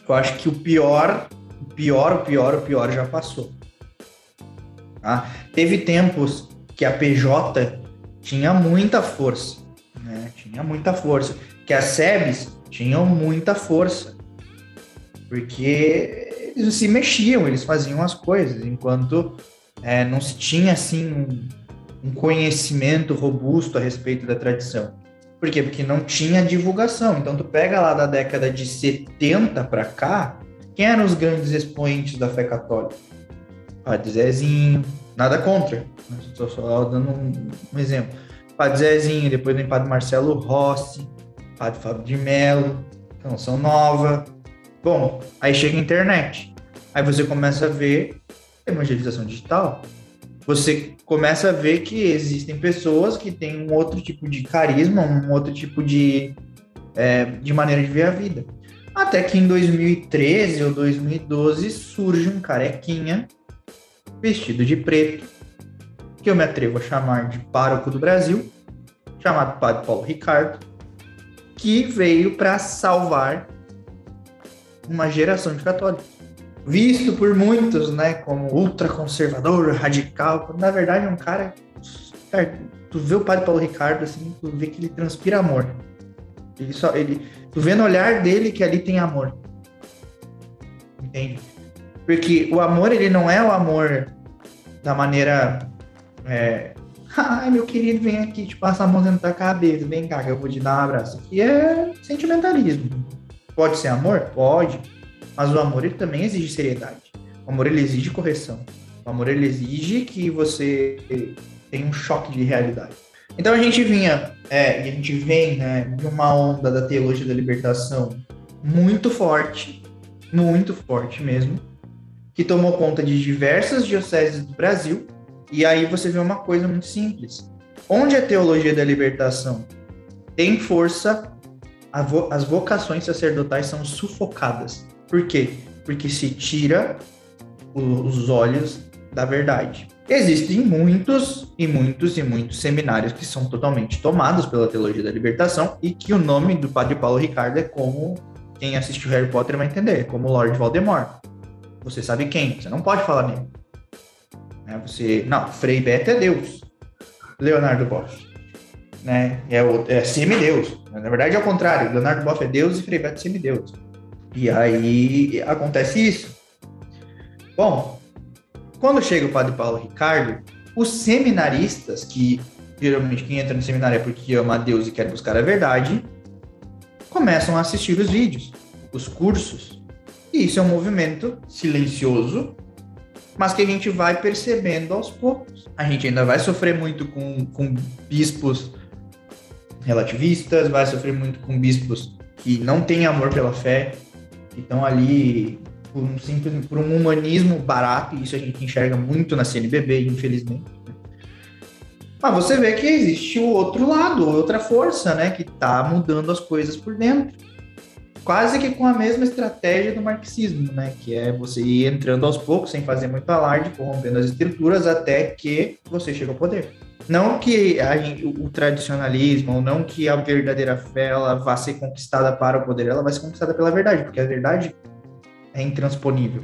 Eu acho que o pior, o pior, o pior, o pior já passou. Tá? Teve tempos que a PJ tinha muita força, né? Tinha muita força. Que a SEBS tinham muita força, porque eles se mexiam, eles faziam as coisas, enquanto é, não se tinha assim um, um conhecimento robusto a respeito da tradição. Por quê? Porque não tinha divulgação. Então, tu pega lá da década de 70 para cá, quem eram os grandes expoentes da fé católica? Padre Zezinho, nada contra, estou só dando um, um exemplo. Padre Zezinho, depois vem Padre Marcelo Rossi, Padre Fábio de Mello, Canção Nova. Bom, aí chega a internet. Aí você começa a ver evangelização digital. Você começa a ver que existem pessoas que têm um outro tipo de carisma, um outro tipo de, é, de maneira de ver a vida. Até que em 2013 ou 2012 surge um carequinha vestido de preto, que eu me atrevo a chamar de pároco do Brasil, chamado Padre Paulo Ricardo, que veio para salvar uma geração de católicos. Visto por muitos, né, como ultraconservador, radical, na verdade é um cara, tu vê o padre Paulo Ricardo assim, tu vê que ele transpira amor. Ele só ele, tu vê no olhar dele que ali tem amor. Entende? Porque o amor ele não é o amor da maneira é, Ai, meu querido, vem aqui, te passa a mão dentro da cabeça, vem cá que eu vou te dar um abraço. Aqui é sentimentalismo. Pode ser amor? Pode. Mas o amor ele também exige seriedade. O amor ele exige correção. O amor ele exige que você tenha um choque de realidade. Então a gente vinha, é, e a gente vem né, de uma onda da teologia da libertação muito forte, muito forte mesmo, que tomou conta de diversas dioceses do Brasil e aí você vê uma coisa muito simples. Onde a teologia da libertação tem força, as vocações sacerdotais são sufocadas. Por quê? Porque se tira os olhos da verdade. Existem muitos e muitos e muitos seminários que são totalmente tomados pela teologia da libertação e que o nome do Padre Paulo Ricardo é como quem assistiu Harry Potter vai entender, como Lord Voldemort. Você sabe quem? Você não pode falar nele. Né? Você, não, Frei Beto é Deus. Leonardo Boff. Né? É, o, é semideus. Na verdade é o contrário. Leonardo Boff é Deus e Frei Beto é semideus. E aí acontece isso. Bom, quando chega o Padre Paulo Ricardo, os seminaristas, que geralmente quem entra no seminário é porque ama a Deus e quer buscar a verdade, começam a assistir os vídeos, os cursos. E isso é um movimento silencioso mas que a gente vai percebendo aos poucos. A gente ainda vai sofrer muito com, com bispos relativistas, vai sofrer muito com bispos que não têm amor pela fé, que estão ali por um, simples, por um humanismo barato, e isso a gente enxerga muito na CNBB, infelizmente. Mas você vê que existe o outro lado, outra força, né, que está mudando as coisas por dentro. Quase que com a mesma estratégia do marxismo, né? Que é você ir entrando aos poucos, sem fazer muito alarde, corrompendo as estruturas, até que você chega ao poder. Não que a, o tradicionalismo, ou não que a verdadeira fé ela vá ser conquistada para o poder, ela vai ser conquistada pela verdade, porque a verdade é intransponível.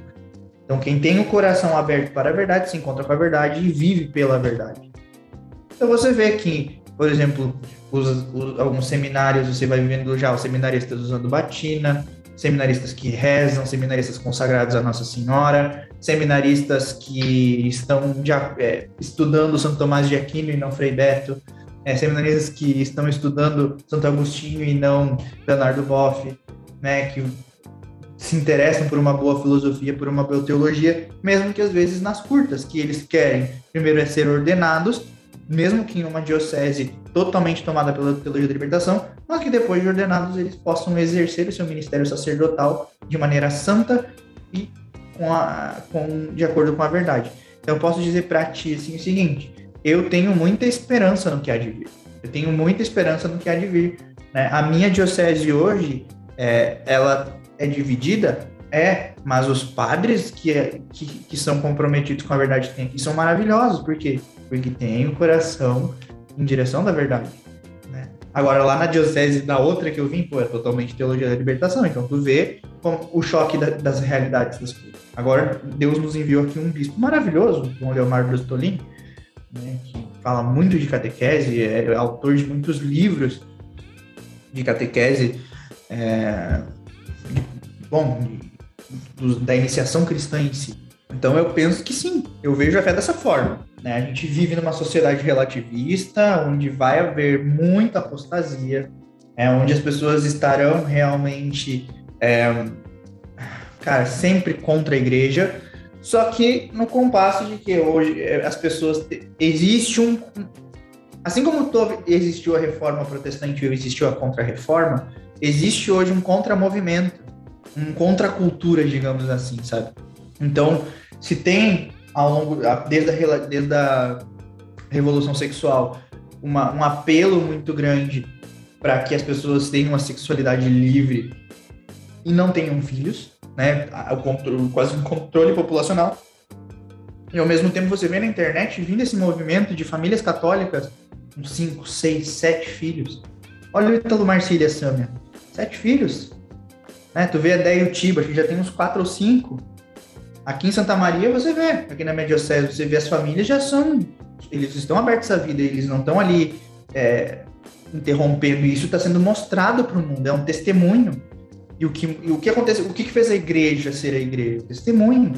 Então, quem tem o coração aberto para a verdade se encontra com a verdade e vive pela verdade. Então, você vê que, por exemplo, alguns seminários, você vai vendo já os seminaristas usando batina, seminaristas que rezam, seminaristas consagrados a Nossa Senhora, seminaristas que estão já, é, estudando Santo Tomás de Aquino e não Frei Beto, é, seminaristas que estão estudando Santo Agostinho e não Leonardo Boff, né, que se interessam por uma boa filosofia, por uma boa teologia, mesmo que às vezes nas curtas, que eles querem. Primeiro é ser ordenados, mesmo que em uma diocese totalmente tomada pela teologia da libertação, mas que depois de ordenados eles possam exercer o seu ministério sacerdotal de maneira santa e com a, com, de acordo com a verdade. Então eu posso dizer para ti assim, o seguinte: eu tenho muita esperança no que há de vir. Eu tenho muita esperança no que há de vir. Né? A minha diocese hoje, é, ela é dividida? É, mas os padres que, é, que, que são comprometidos com a verdade que tem aqui são maravilhosos. Por quê? Porque tem o coração em direção da verdade. Né? Agora, lá na diocese da outra que eu vim, pô, é totalmente teologia da libertação. Então, tu vê o choque da, das realidades das coisas. Agora, Deus nos enviou aqui um bispo maravilhoso, o Leomar Brustolin, né, que fala muito de catequese, é autor de muitos livros de catequese. É, bom, da iniciação cristã em si. Então eu penso que sim, eu vejo a fé dessa forma. Né? A gente vive numa sociedade relativista, onde vai haver muita apostasia, é, onde as pessoas estarão realmente, é, cara, sempre contra a igreja, só que no compasso de que hoje é, as pessoas. Existe um. Assim como existiu a reforma protestante e existiu a contra-reforma, existe hoje um contramovimento um contracultura, digamos assim, sabe? Então, se tem ao longo desde a, desde a revolução sexual uma, um apelo muito grande para que as pessoas tenham uma sexualidade livre e não tenham filhos, né? O controle, quase um controle populacional. E ao mesmo tempo você vê na internet vindo esse movimento de famílias católicas com 5, 6, 7 filhos. Olha o Ítalo Marcília Sâmia. Sete filhos. Né? Tu vê a Deia Tiba, que já tem uns quatro ou cinco. Aqui em Santa Maria você vê, aqui na Mediocese, você vê as famílias já são, eles estão abertos à vida, eles não estão ali é, interrompendo. Isso está sendo mostrado para o mundo, é um testemunho. E o que, e o que aconteceu, o que fez a igreja ser a igreja? Testemunho.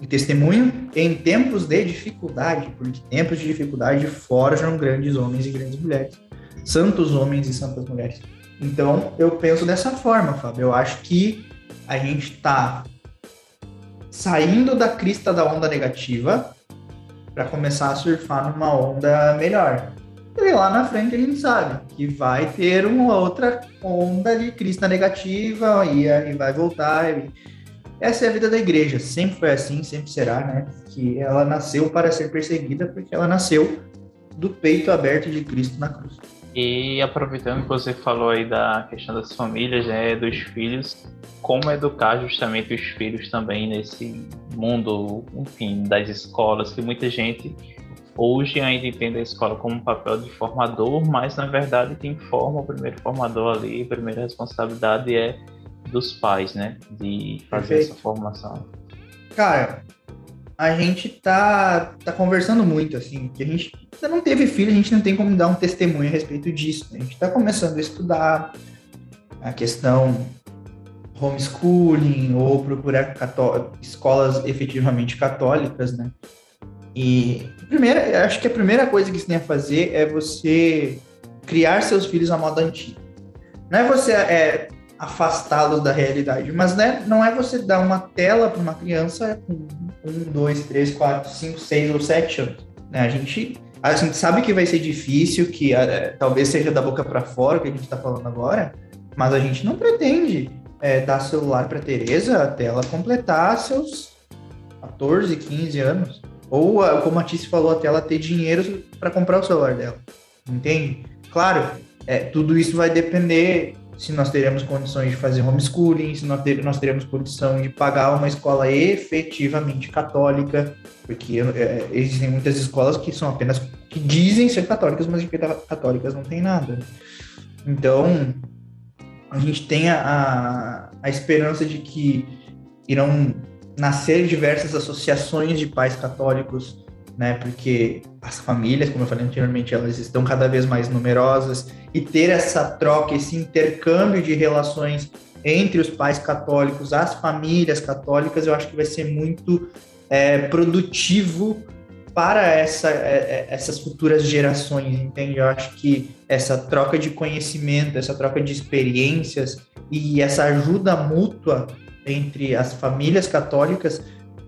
E testemunho em tempos de dificuldade, porque tempos de dificuldade forjam grandes homens e grandes mulheres, santos homens e santas mulheres. Então, eu penso dessa forma, Fábio. Eu acho que a gente está saindo da crista da onda negativa para começar a surfar numa onda melhor. E lá na frente a gente sabe que vai ter uma outra onda de crista negativa e aí vai voltar. E... Essa é a vida da igreja, sempre foi assim, sempre será, né? Que ela nasceu para ser perseguida porque ela nasceu do peito aberto de Cristo na cruz. E aproveitando que você falou aí da questão das famílias, né, dos filhos, como educar justamente os filhos também nesse mundo, enfim, das escolas, que muita gente hoje ainda entende a escola como um papel de formador, mas na verdade quem forma o primeiro formador ali, a primeira responsabilidade é dos pais, né, de fazer Perfeito. essa formação. Cara, a gente tá, tá conversando muito, assim, que a gente ainda não teve filho, a gente não tem como dar um testemunho a respeito disso. Né? A gente está começando a estudar a questão homeschooling ou procurar escolas efetivamente católicas, né? E primeira, acho que a primeira coisa que você tem a fazer é você criar seus filhos à moda antiga. Não é você é, afastá-los da realidade, mas né, não é você dar uma tela para uma criança com um, dois, três, quatro, cinco, seis ou sete anos. Né? A gente a gente sabe que vai ser difícil, que é, talvez seja da boca para fora que a gente está falando agora, mas a gente não pretende é, dar celular para Teresa até ela completar seus 14, 15 anos. Ou, como a Tice falou, até ela ter dinheiro para comprar o celular dela. Entende? Claro, é, tudo isso vai depender se nós teremos condições de fazer homeschooling, se nós, ter, nós teremos condição de pagar uma escola efetivamente católica, porque é, existem muitas escolas que são apenas que dizem ser católicas, mas de católicas não tem nada. Então, a gente tem a, a esperança de que irão nascer diversas associações de pais católicos, né? Porque as famílias, como eu falei anteriormente, elas estão cada vez mais numerosas e ter essa troca, esse intercâmbio de relações entre os pais católicos, as famílias católicas, eu acho que vai ser muito é, produtivo para essa, é, é, essas futuras gerações, entende? Eu acho que essa troca de conhecimento, essa troca de experiências e essa ajuda mútua entre as famílias católicas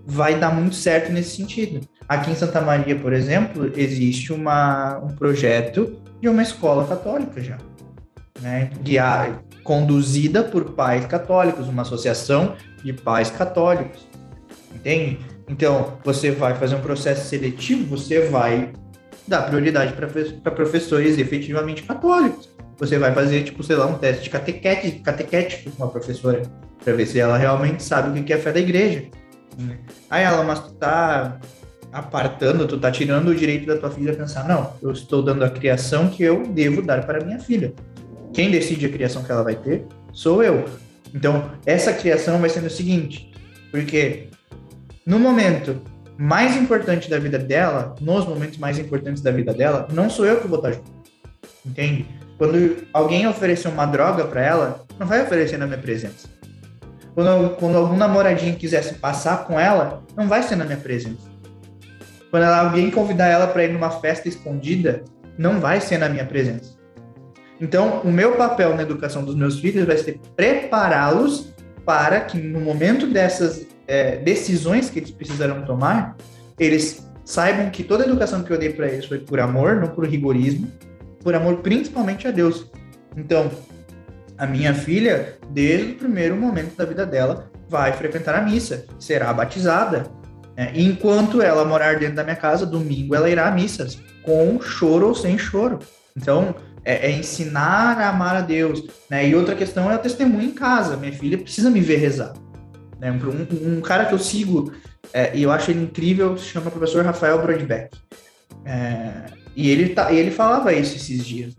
vai dar muito certo nesse sentido. Aqui em Santa Maria, por exemplo, existe uma, um projeto de uma escola católica já, né? Guiar, conduzida por pais católicos, uma associação de pais católicos, entende? Então, você vai fazer um processo seletivo, você vai dar prioridade para professores efetivamente católicos. Você vai fazer, tipo, sei lá, um teste catequete, catequético com a professora, para ver se ela realmente sabe o que é a fé da igreja. Aí ela, mas tu tá apartando, tu tá tirando o direito da tua filha a pensar, não, eu estou dando a criação que eu devo dar para minha filha. Quem decide a criação que ela vai ter sou eu. Então, essa criação vai sendo o seguinte, porque no momento mais importante da vida dela, nos momentos mais importantes da vida dela, não sou eu que vou estar junto. Entende? Quando alguém oferecer uma droga para ela, não vai oferecer na minha presença. Quando, quando algum namoradinho quisesse passar com ela, não vai ser na minha presença. Quando alguém convidar ela para ir numa festa escondida, não vai ser na minha presença. Então, o meu papel na educação dos meus filhos vai ser prepará-los para que no momento dessas é, decisões que eles precisarão tomar, eles saibam que toda a educação que eu dei para eles foi por amor, não por rigorismo, por amor principalmente a Deus. Então, a minha filha, desde o primeiro momento da vida dela, vai frequentar a missa, será batizada. Né? Enquanto ela morar dentro da minha casa, domingo ela irá à missa, com choro ou sem choro. Então, é, é, ensinar a amar a Deus. Né? E outra questão é o testemunho em casa. Minha filha precisa me ver rezar. Né? Um, um, cara que eu sigo é, e eu acho ele incrível se chama professor Rafael Brodbeck. É, e ele, tá, ele falava isso esses dias.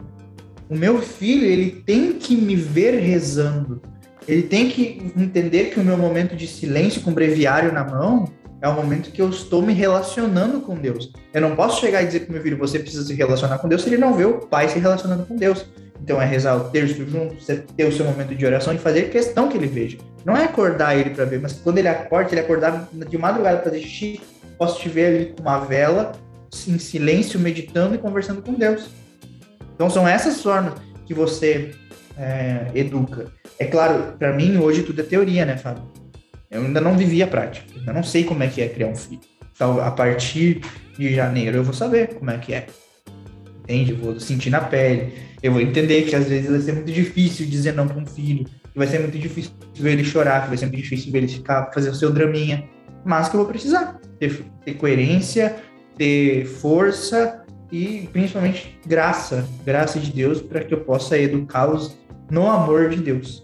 O meu filho, ele tem que me ver rezando. Ele tem que entender que o meu momento de silêncio com o breviário na mão é o momento que eu estou me relacionando com Deus. Eu não posso chegar e dizer para meu filho, você precisa se relacionar com Deus, se ele não vê o pai se relacionando com Deus. Então é rezar o terço junto, ter o seu momento de oração e fazer questão que ele veja. Não é acordar ele para ver, mas quando ele acorda, ele acordar de madrugada para fazer xixi, posso te ver ali com uma vela, em silêncio, meditando e conversando com Deus. Então são essas formas que você é, educa. É claro, para mim hoje tudo é teoria, né, Fábio? Eu ainda não vivi a prática, eu não sei como é que é criar um filho. Então, a partir de janeiro eu vou saber como é que é. Entende? Eu vou sentir na pele. Eu vou entender que às vezes vai ser muito difícil dizer não para um filho, que vai ser muito difícil ver ele chorar, que vai ser muito difícil ver ele ficar, fazer o seu draminha, mas que eu vou precisar ter, ter coerência, ter força e principalmente graça, graça de Deus para que eu possa educá-los no amor de Deus.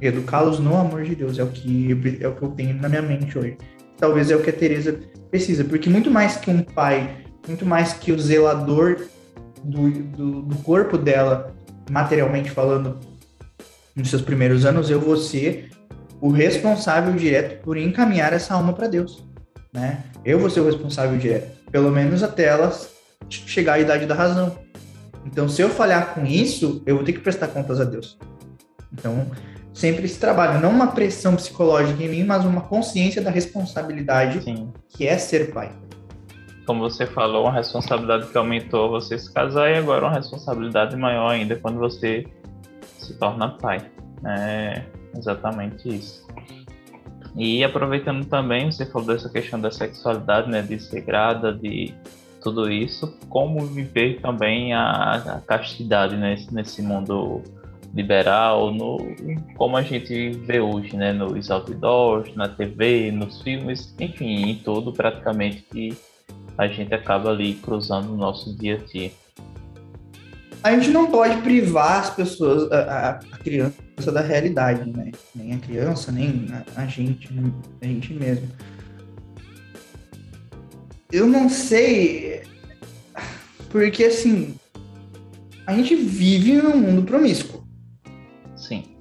Educá-los no amor de Deus é o que é o que eu tenho na minha mente hoje. Talvez é o que a Teresa precisa, porque muito mais que um pai, muito mais que o zelador do, do, do corpo dela, materialmente falando, nos seus primeiros anos, eu vou ser o responsável direto por encaminhar essa alma para Deus, né? Eu vou ser o responsável direto, pelo menos até elas chegar à idade da razão. Então, se eu falhar com isso, eu vou ter que prestar contas a Deus. Então, sempre esse trabalho, não uma pressão psicológica em mim, mas uma consciência da responsabilidade Sim. que é ser pai. Como você falou, uma responsabilidade que aumentou você se casar e agora uma responsabilidade maior ainda quando você se torna pai. É exatamente isso. E aproveitando também, você falou dessa questão da sexualidade, né, de ser grada, de tudo isso, como viver também a, a castidade nesse, nesse mundo liberal, no, como a gente vê hoje, né, nos outdoors, na TV, nos filmes, enfim, em tudo praticamente que a gente acaba ali cruzando no nosso dia a dia. a gente não pode privar as pessoas, a, a criança da realidade, né? Nem a criança, nem a, a gente, a gente mesmo. Eu não sei, porque assim, a gente vive num mundo promíscuo. Sim.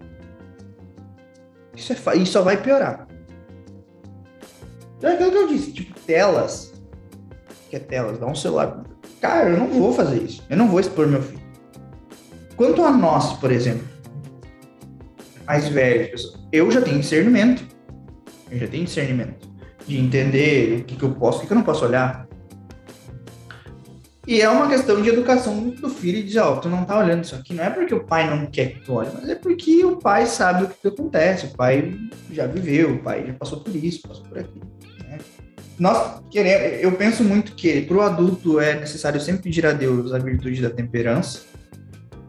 Isso, é, isso só vai piorar. Então é aquilo que eu disse, tipo, telas. Que é telas, dá um celular. Cara, eu não vou fazer isso. Eu não vou expor meu filho. Quanto a nós, por exemplo, mais velhos, eu já tenho discernimento. Eu já tenho discernimento de entender o que, que eu posso, o que, que eu não posso olhar. E é uma questão de educação do filho e dizer, ó, oh, tu não tá olhando isso aqui, não é porque o pai não quer que tu olhe, mas é porque o pai sabe o que, que acontece, o pai já viveu, o pai já passou por isso, passou por aquilo. Né? Nós queremos, eu penso muito que para o adulto é necessário sempre pedir a Deus a virtude da temperança,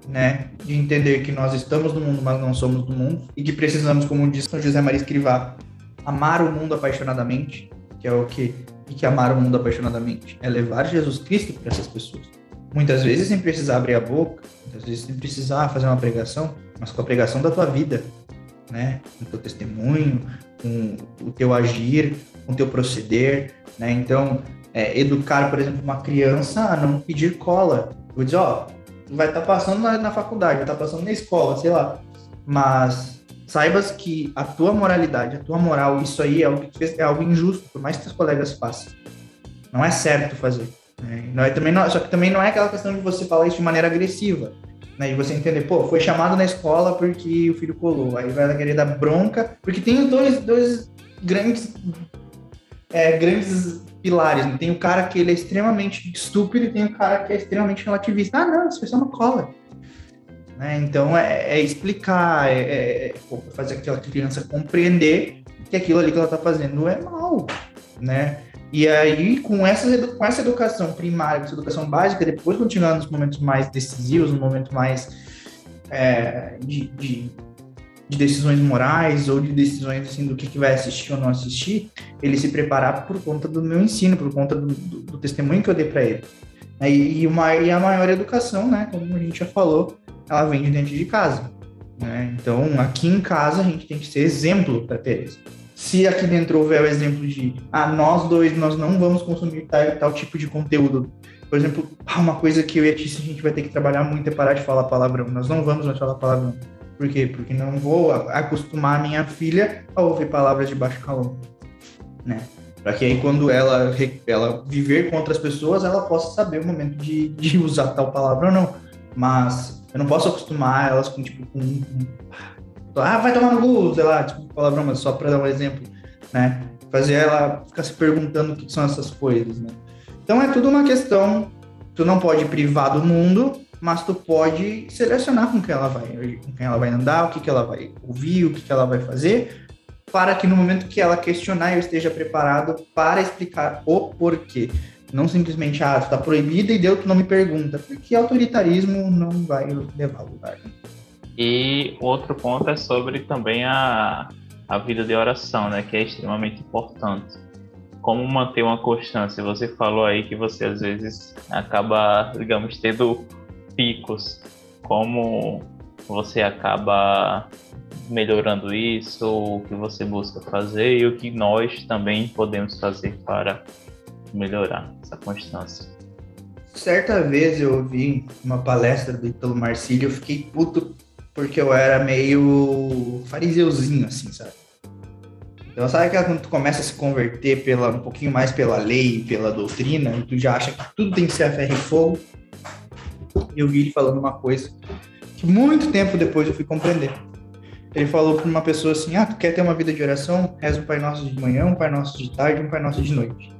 né? De entender que nós estamos no mundo, mas não somos do mundo, e que precisamos, como diz São José Maria Escrivá, amar o mundo apaixonadamente, que é o que e que amar o mundo apaixonadamente é levar Jesus Cristo para essas pessoas. Muitas vezes sem precisar abrir a boca, muitas vezes sem precisar fazer uma pregação, mas com a pregação da tua vida, né? Com o teu testemunho, com o teu agir, com o teu proceder, né? Então, é, educar, por exemplo, uma criança a não pedir cola. Eu vou dizer, ó, vai estar tá passando na, na faculdade, vai estar tá passando na escola, sei lá. Mas saibas que a tua moralidade, a tua moral, isso aí é algo, é algo injusto, por mais que teus colegas façam. Não é certo fazer. Né? Não é, também não, só que também não é aquela questão de você falar isso de maneira agressiva. Né, de você entender, pô, foi chamado na escola porque o filho colou, aí vai querer dar bronca, porque tem dois, dois grandes, é, grandes pilares. Né? Tem o cara que ele é extremamente estúpido e tem o cara que é extremamente relativista. Ah, não, isso foi só uma cola. Né? Então, é, é explicar, é, é, é fazer aquela criança compreender que aquilo ali que ela está fazendo é mal, né? E aí, com, essas, com essa educação primária, com essa educação básica, depois continuando nos momentos mais decisivos, no momento mais é, de, de, de, decisões morais ou de decisões assim, do que, que vai assistir ou não assistir, ele se preparar por conta do meu ensino, por conta do, do, do testemunho que eu dei para ele. E, e, uma, e a maior educação, né, como a gente já falou, ela vem de dentro de casa. Né? Então, aqui em casa, a gente tem que ser exemplo para Tereza. Se aqui dentro houver o exemplo de, ah, nós dois, nós não vamos consumir tal, tal tipo de conteúdo. Por exemplo, ah, uma coisa que eu e a Tícia a gente vai ter que trabalhar muito é parar de falar palavrão. Nós não vamos mais falar palavrão. Por quê? Porque não vou acostumar minha filha a ouvir palavras de baixo calão, né? Para que aí quando ela, ela viver com outras pessoas, ela possa saber o momento de, de usar tal palavra ou não. Mas eu não posso acostumar elas com, tipo, com, com ah, vai tomar no cu, sei lá, tipo, palavrão, mas só para dar um exemplo, né? Fazer ela ficar se perguntando o que são essas coisas, né? Então é tudo uma questão, tu não pode privar do mundo, mas tu pode selecionar com quem ela vai, com quem ela vai andar, o que, que ela vai ouvir, o que, que ela vai fazer, para que no momento que ela questionar eu esteja preparado para explicar o porquê. Não simplesmente, ah, tu tá proibida e deu, tu não me pergunta. Porque autoritarismo não vai levar lugar. E outro ponto é sobre também a, a vida de oração, né? Que é extremamente importante. Como manter uma constância? Você falou aí que você às vezes acaba, digamos, tendo picos. Como você acaba melhorando isso, o que você busca fazer e o que nós também podemos fazer para melhorar essa constância. Certa vez eu ouvi uma palestra do Italo Marcílio, eu fiquei puto porque eu era meio fariseuzinho, assim, sabe? Então, sabe que quando tu começa a se converter pela, um pouquinho mais pela lei, pela doutrina, e tu já acha que tudo tem que ser a ferro e fogo? Eu vi ele falando uma coisa que muito tempo depois eu fui compreender. Ele falou para uma pessoa assim: Ah, tu quer ter uma vida de oração? Reza um Pai Nosso de manhã, um Pai Nosso de tarde, um Pai Nosso de noite.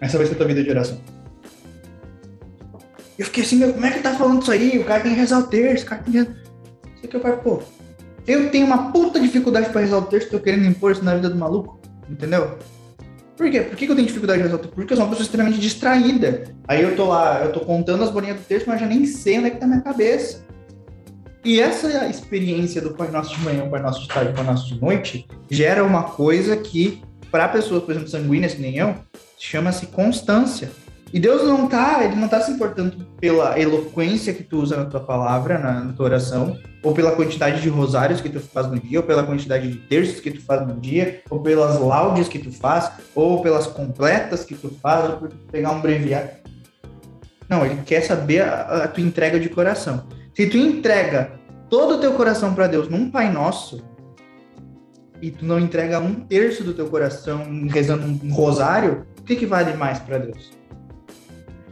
Essa vai ser a tua vida de oração. Eu fiquei assim, meu, como é que tá falando isso aí? O cara tem que rezar o terço, o cara tem que. Isso que eu falei, pô, eu tenho uma puta dificuldade para rezar o terço, tô querendo impor isso na vida do maluco, entendeu? Por quê? Por que, eu tenho dificuldade de rezar o terço? Porque eu sou uma pessoa extremamente distraída. Aí eu tô lá, eu tô contando as bolinhas do terço, mas já nem sei onde é que tá minha cabeça. E essa experiência do Pai Nosso de manhã, Pai Nosso de tarde, Pai Nosso de noite, gera uma coisa que, para pessoas, por exemplo, sanguíneas que nem eu, chama-se constância. E Deus não tá, ele não tá se importando pela eloquência que tu usa na tua palavra, na, na, tua oração, ou pela quantidade de rosários que tu faz no dia, ou pela quantidade de terços que tu faz no dia, ou pelas laudes que tu faz, ou pelas completas que tu faz, ou por pegar um breviário. Não, ele quer saber a, a tua entrega de coração. Se tu entrega todo o teu coração para Deus num Pai Nosso, e tu não entrega um terço do teu coração rezando um rosário, o que, que vale mais para Deus?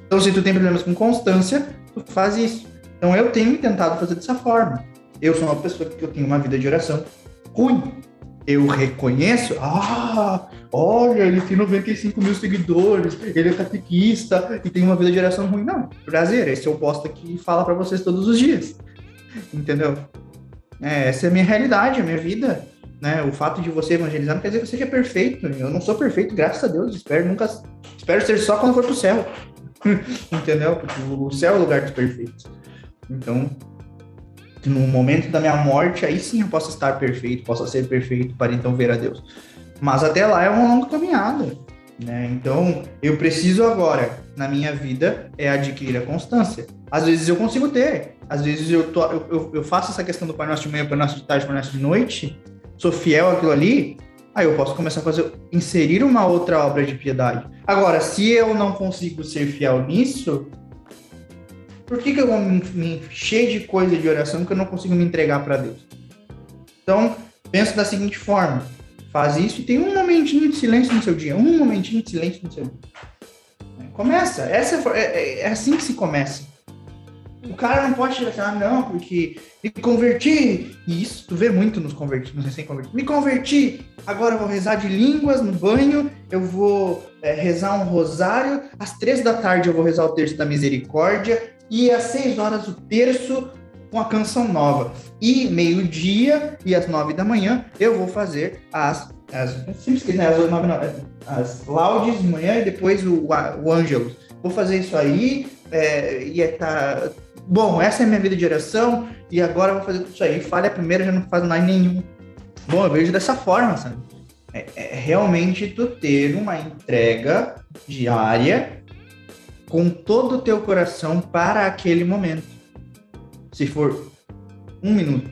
Então, se tu tem problemas com constância, tu faz isso. Então, eu tenho tentado fazer dessa forma. Eu sou uma pessoa que eu tenho uma vida de oração ruim. Eu reconheço, ah, olha, ele tem 95 mil seguidores, ele é catequista e tem uma vida de oração ruim. Não, prazer, esse é o posto que fala para vocês todos os dias. Entendeu? É, essa é a minha realidade, a minha vida. Né? O fato de você evangelizar não quer dizer que você seja perfeito. Eu não sou perfeito, graças a Deus. Espero nunca, espero ser só quando for pro céu. Entendeu? Porque o céu é o lugar dos perfeitos. Então, no momento da minha morte, aí sim eu posso estar perfeito, posso ser perfeito para então ver a Deus. Mas até lá é uma longa caminhada. Né? Então, eu preciso agora, na minha vida, é adquirir a constância. Às vezes eu consigo ter, às vezes eu, tô, eu, eu, faço essa questão do Pai Nosso de manhã, Pai Nosso de tarde, Pai Nosso de noite, sou fiel àquilo ali, aí eu posso começar a fazer, inserir uma outra obra de piedade. Agora, se eu não consigo ser fiel nisso, por que, que eu vou me, me encher de coisa de oração que eu não consigo me entregar para Deus? Então, penso da seguinte forma: faz isso e tem um momentinho de silêncio no seu dia, um momentinho de silêncio no seu dia. Começa, essa é, é, é assim que se começa. O cara não pode chegar assim, ah, não, porque me converti. E isso tu vê muito nos convertidos, se converti. Me converti, agora eu vou rezar de línguas no banho, eu vou é, rezar um rosário, às três da tarde eu vou rezar o terço da misericórdia, e às seis horas o terço com a canção nova. E meio-dia e às nove da manhã eu vou fazer as. as esqueci, né? As, nove, as laudes de manhã e depois o, o Ângelus. Vou fazer isso aí, é, e é tá, Bom, essa é minha vida de oração e agora eu vou fazer tudo isso aí. Falha primeira, já não faz mais nenhum. Bom, eu vejo dessa forma, sabe? É, é realmente tu ter uma entrega diária com todo o teu coração para aquele momento. Se for um minuto,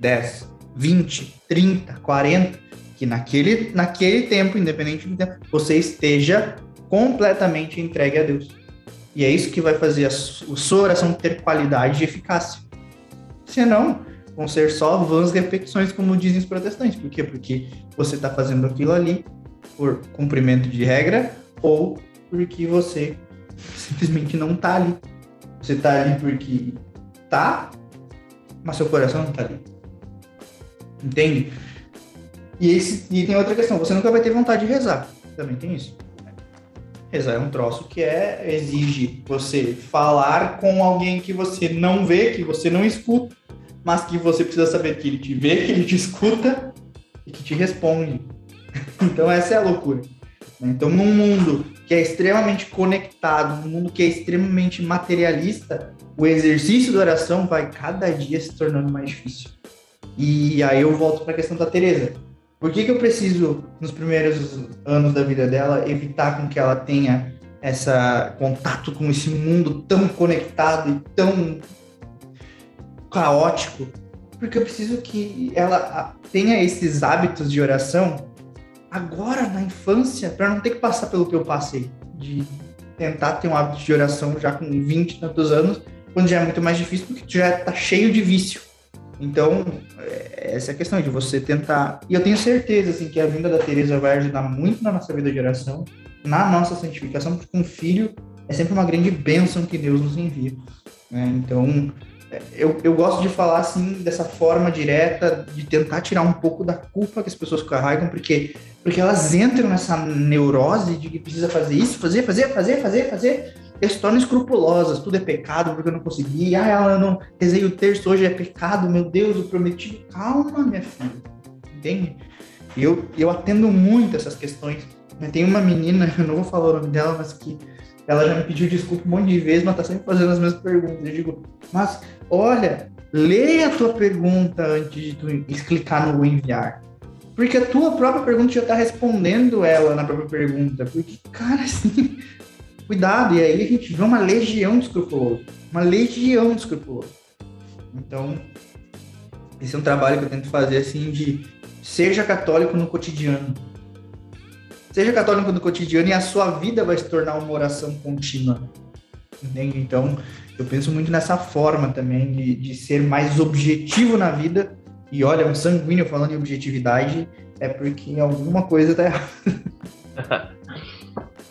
10, 20, 30, 40, que naquele, naquele tempo, independente do tempo, você esteja completamente entregue a Deus. E é isso que vai fazer a sua oração ter qualidade e eficácia. Senão, vão ser só vãs repetições, como dizem os protestantes. Por quê? Porque você está fazendo aquilo ali por cumprimento de regra ou porque você simplesmente não está ali. Você está ali porque tá, mas seu coração não está ali. Entende? E, esse, e tem outra questão, você nunca vai ter vontade de rezar. Também tem isso. Rezar é um troço que é exige você falar com alguém que você não vê, que você não escuta, mas que você precisa saber que ele te vê, que ele te escuta e que te responde. então essa é a loucura. Então num mundo que é extremamente conectado, num mundo que é extremamente materialista, o exercício da oração vai cada dia se tornando mais difícil. E aí eu volto para a questão da Teresa. Por que, que eu preciso, nos primeiros anos da vida dela, evitar com que ela tenha essa contato com esse mundo tão conectado e tão caótico? Porque eu preciso que ela tenha esses hábitos de oração agora na infância, para não ter que passar pelo que eu passei, de tentar ter um hábito de oração já com 20 e tantos anos, quando já é muito mais difícil, porque já tá cheio de vício. Então, é, essa é a questão de você tentar. E eu tenho certeza assim, que a vinda da Teresa vai ajudar muito na nossa vida de oração, na nossa santificação, porque um filho é sempre uma grande bênção que Deus nos envia. Né? Então, eu, eu gosto de falar assim, dessa forma direta, de tentar tirar um pouco da culpa que as pessoas carregam, porque, porque elas entram nessa neurose de que precisa fazer isso, fazer, fazer, fazer, fazer, fazer eles se tornam escrupulosas, tudo é pecado porque eu não consegui, ah, ela não rezei o terço, hoje é pecado, meu Deus, o prometido. Calma, minha filha, entende? Eu, eu atendo muito essas questões. Tem uma menina, eu não vou falar o nome dela, mas que ela já me pediu desculpa um monte de vezes, mas tá sempre fazendo as mesmas perguntas. Eu digo, mas olha, leia a tua pergunta antes de tu clicar no enviar. Porque a tua própria pergunta já tá respondendo ela na própria pergunta. Porque, cara, assim, Cuidado, e aí a gente vê uma legião de escrupuloso. Uma legião de escrupuloso. Então, esse é um trabalho que eu tento fazer assim de seja católico no cotidiano. Seja católico no cotidiano e a sua vida vai se tornar uma oração contínua. Entende? Então, eu penso muito nessa forma também de, de ser mais objetivo na vida. E olha, um sanguíneo falando em objetividade é porque alguma coisa tá errada.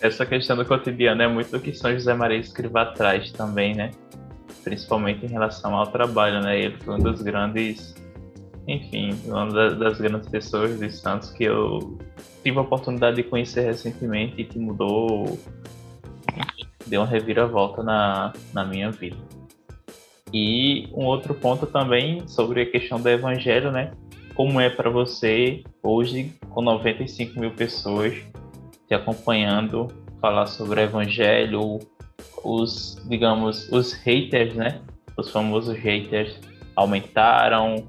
Essa questão do cotidiano é muito do que São José Maria escreveu atrás também, né? Principalmente em relação ao trabalho, né? Ele foi um dos grandes, enfim, uma das grandes pessoas dos santos que eu tive a oportunidade de conhecer recentemente e que mudou, deu uma reviravolta na, na minha vida. E um outro ponto também sobre a questão do evangelho, né? Como é para você hoje, com 95 mil pessoas te acompanhando, falar sobre o evangelho, os, digamos, os haters, né? Os famosos haters aumentaram,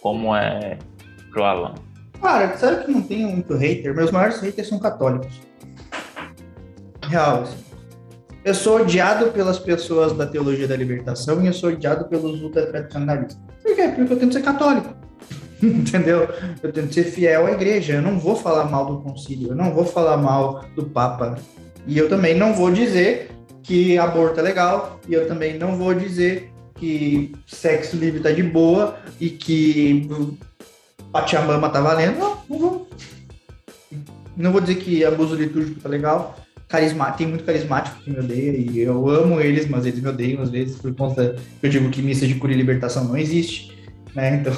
como é pro Alan? Cara, sabe que não tem muito hater? Meus maiores haters são católicos. Real, assim. Eu sou odiado pelas pessoas da teologia da libertação e eu sou odiado pelos ultra-tradicionalistas. Por quê? Porque eu tento ser católico. Entendeu? Eu tento ser fiel à igreja. Eu não vou falar mal do concílio, eu não vou falar mal do Papa. E eu também não vou dizer que aborto é legal, e eu também não vou dizer que sexo livre tá de boa e que Pachamama tá valendo. Não, não vou. Não vou dizer que abuso litúrgico tá legal. Carismático, tem muito carismático que me odeia e eu amo eles, mas eles me odeiam às vezes por conta que eu digo que missa de cura e libertação não existe. Né? Então,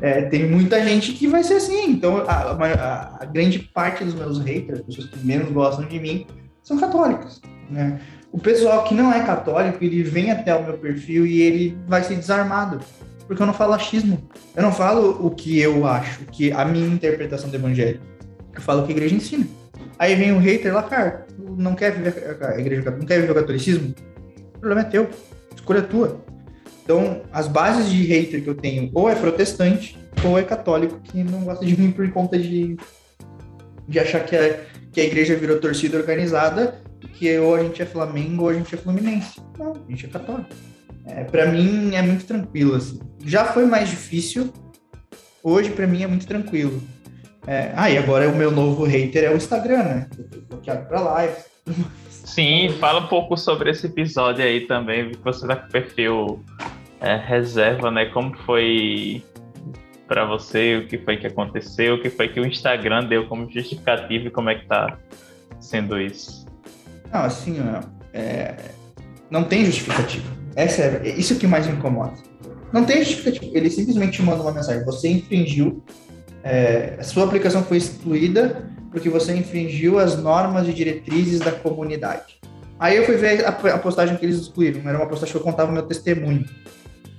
é, tem muita gente que vai ser assim. Então, a, a, a, grande parte dos meus haters, pessoas que menos gostam de mim, são católicos. Né? O pessoal que não é católico, ele vem até o meu perfil e ele vai ser desarmado. Porque eu não falo achismo. Eu não falo o que eu acho, que a minha interpretação do evangelho. Eu falo o que a igreja ensina. Aí vem um hater lá, cara, não quer viver a igreja não quer viver o catolicismo? O problema é teu. Escolha tua. Então, as bases de hater que eu tenho ou é protestante ou é católico que não gosta de mim por conta de, de achar que a, que a igreja virou torcida organizada que ou a gente é Flamengo ou a gente é Fluminense. Não, a gente é católico. É, para mim é muito tranquilo. Assim. Já foi mais difícil, hoje para mim é muito tranquilo. É, ah, e agora o meu novo hater é o Instagram, né? Eu tô bloqueado pra live. Sim, fala um pouco sobre esse episódio aí também. Você tá com o perfil é, reserva, né? Como foi para você, o que foi que aconteceu, o que foi que o Instagram deu como justificativo e como é que tá sendo isso? Não, assim, é... não tem justificativo. Essa é... Isso que mais me incomoda. Não tem justificativo. Ele simplesmente manda uma mensagem. Você infringiu, é... sua aplicação foi excluída porque você infringiu as normas e diretrizes da comunidade. Aí eu fui ver a, a postagem que eles excluíram. Era uma postagem que eu contava meu testemunho.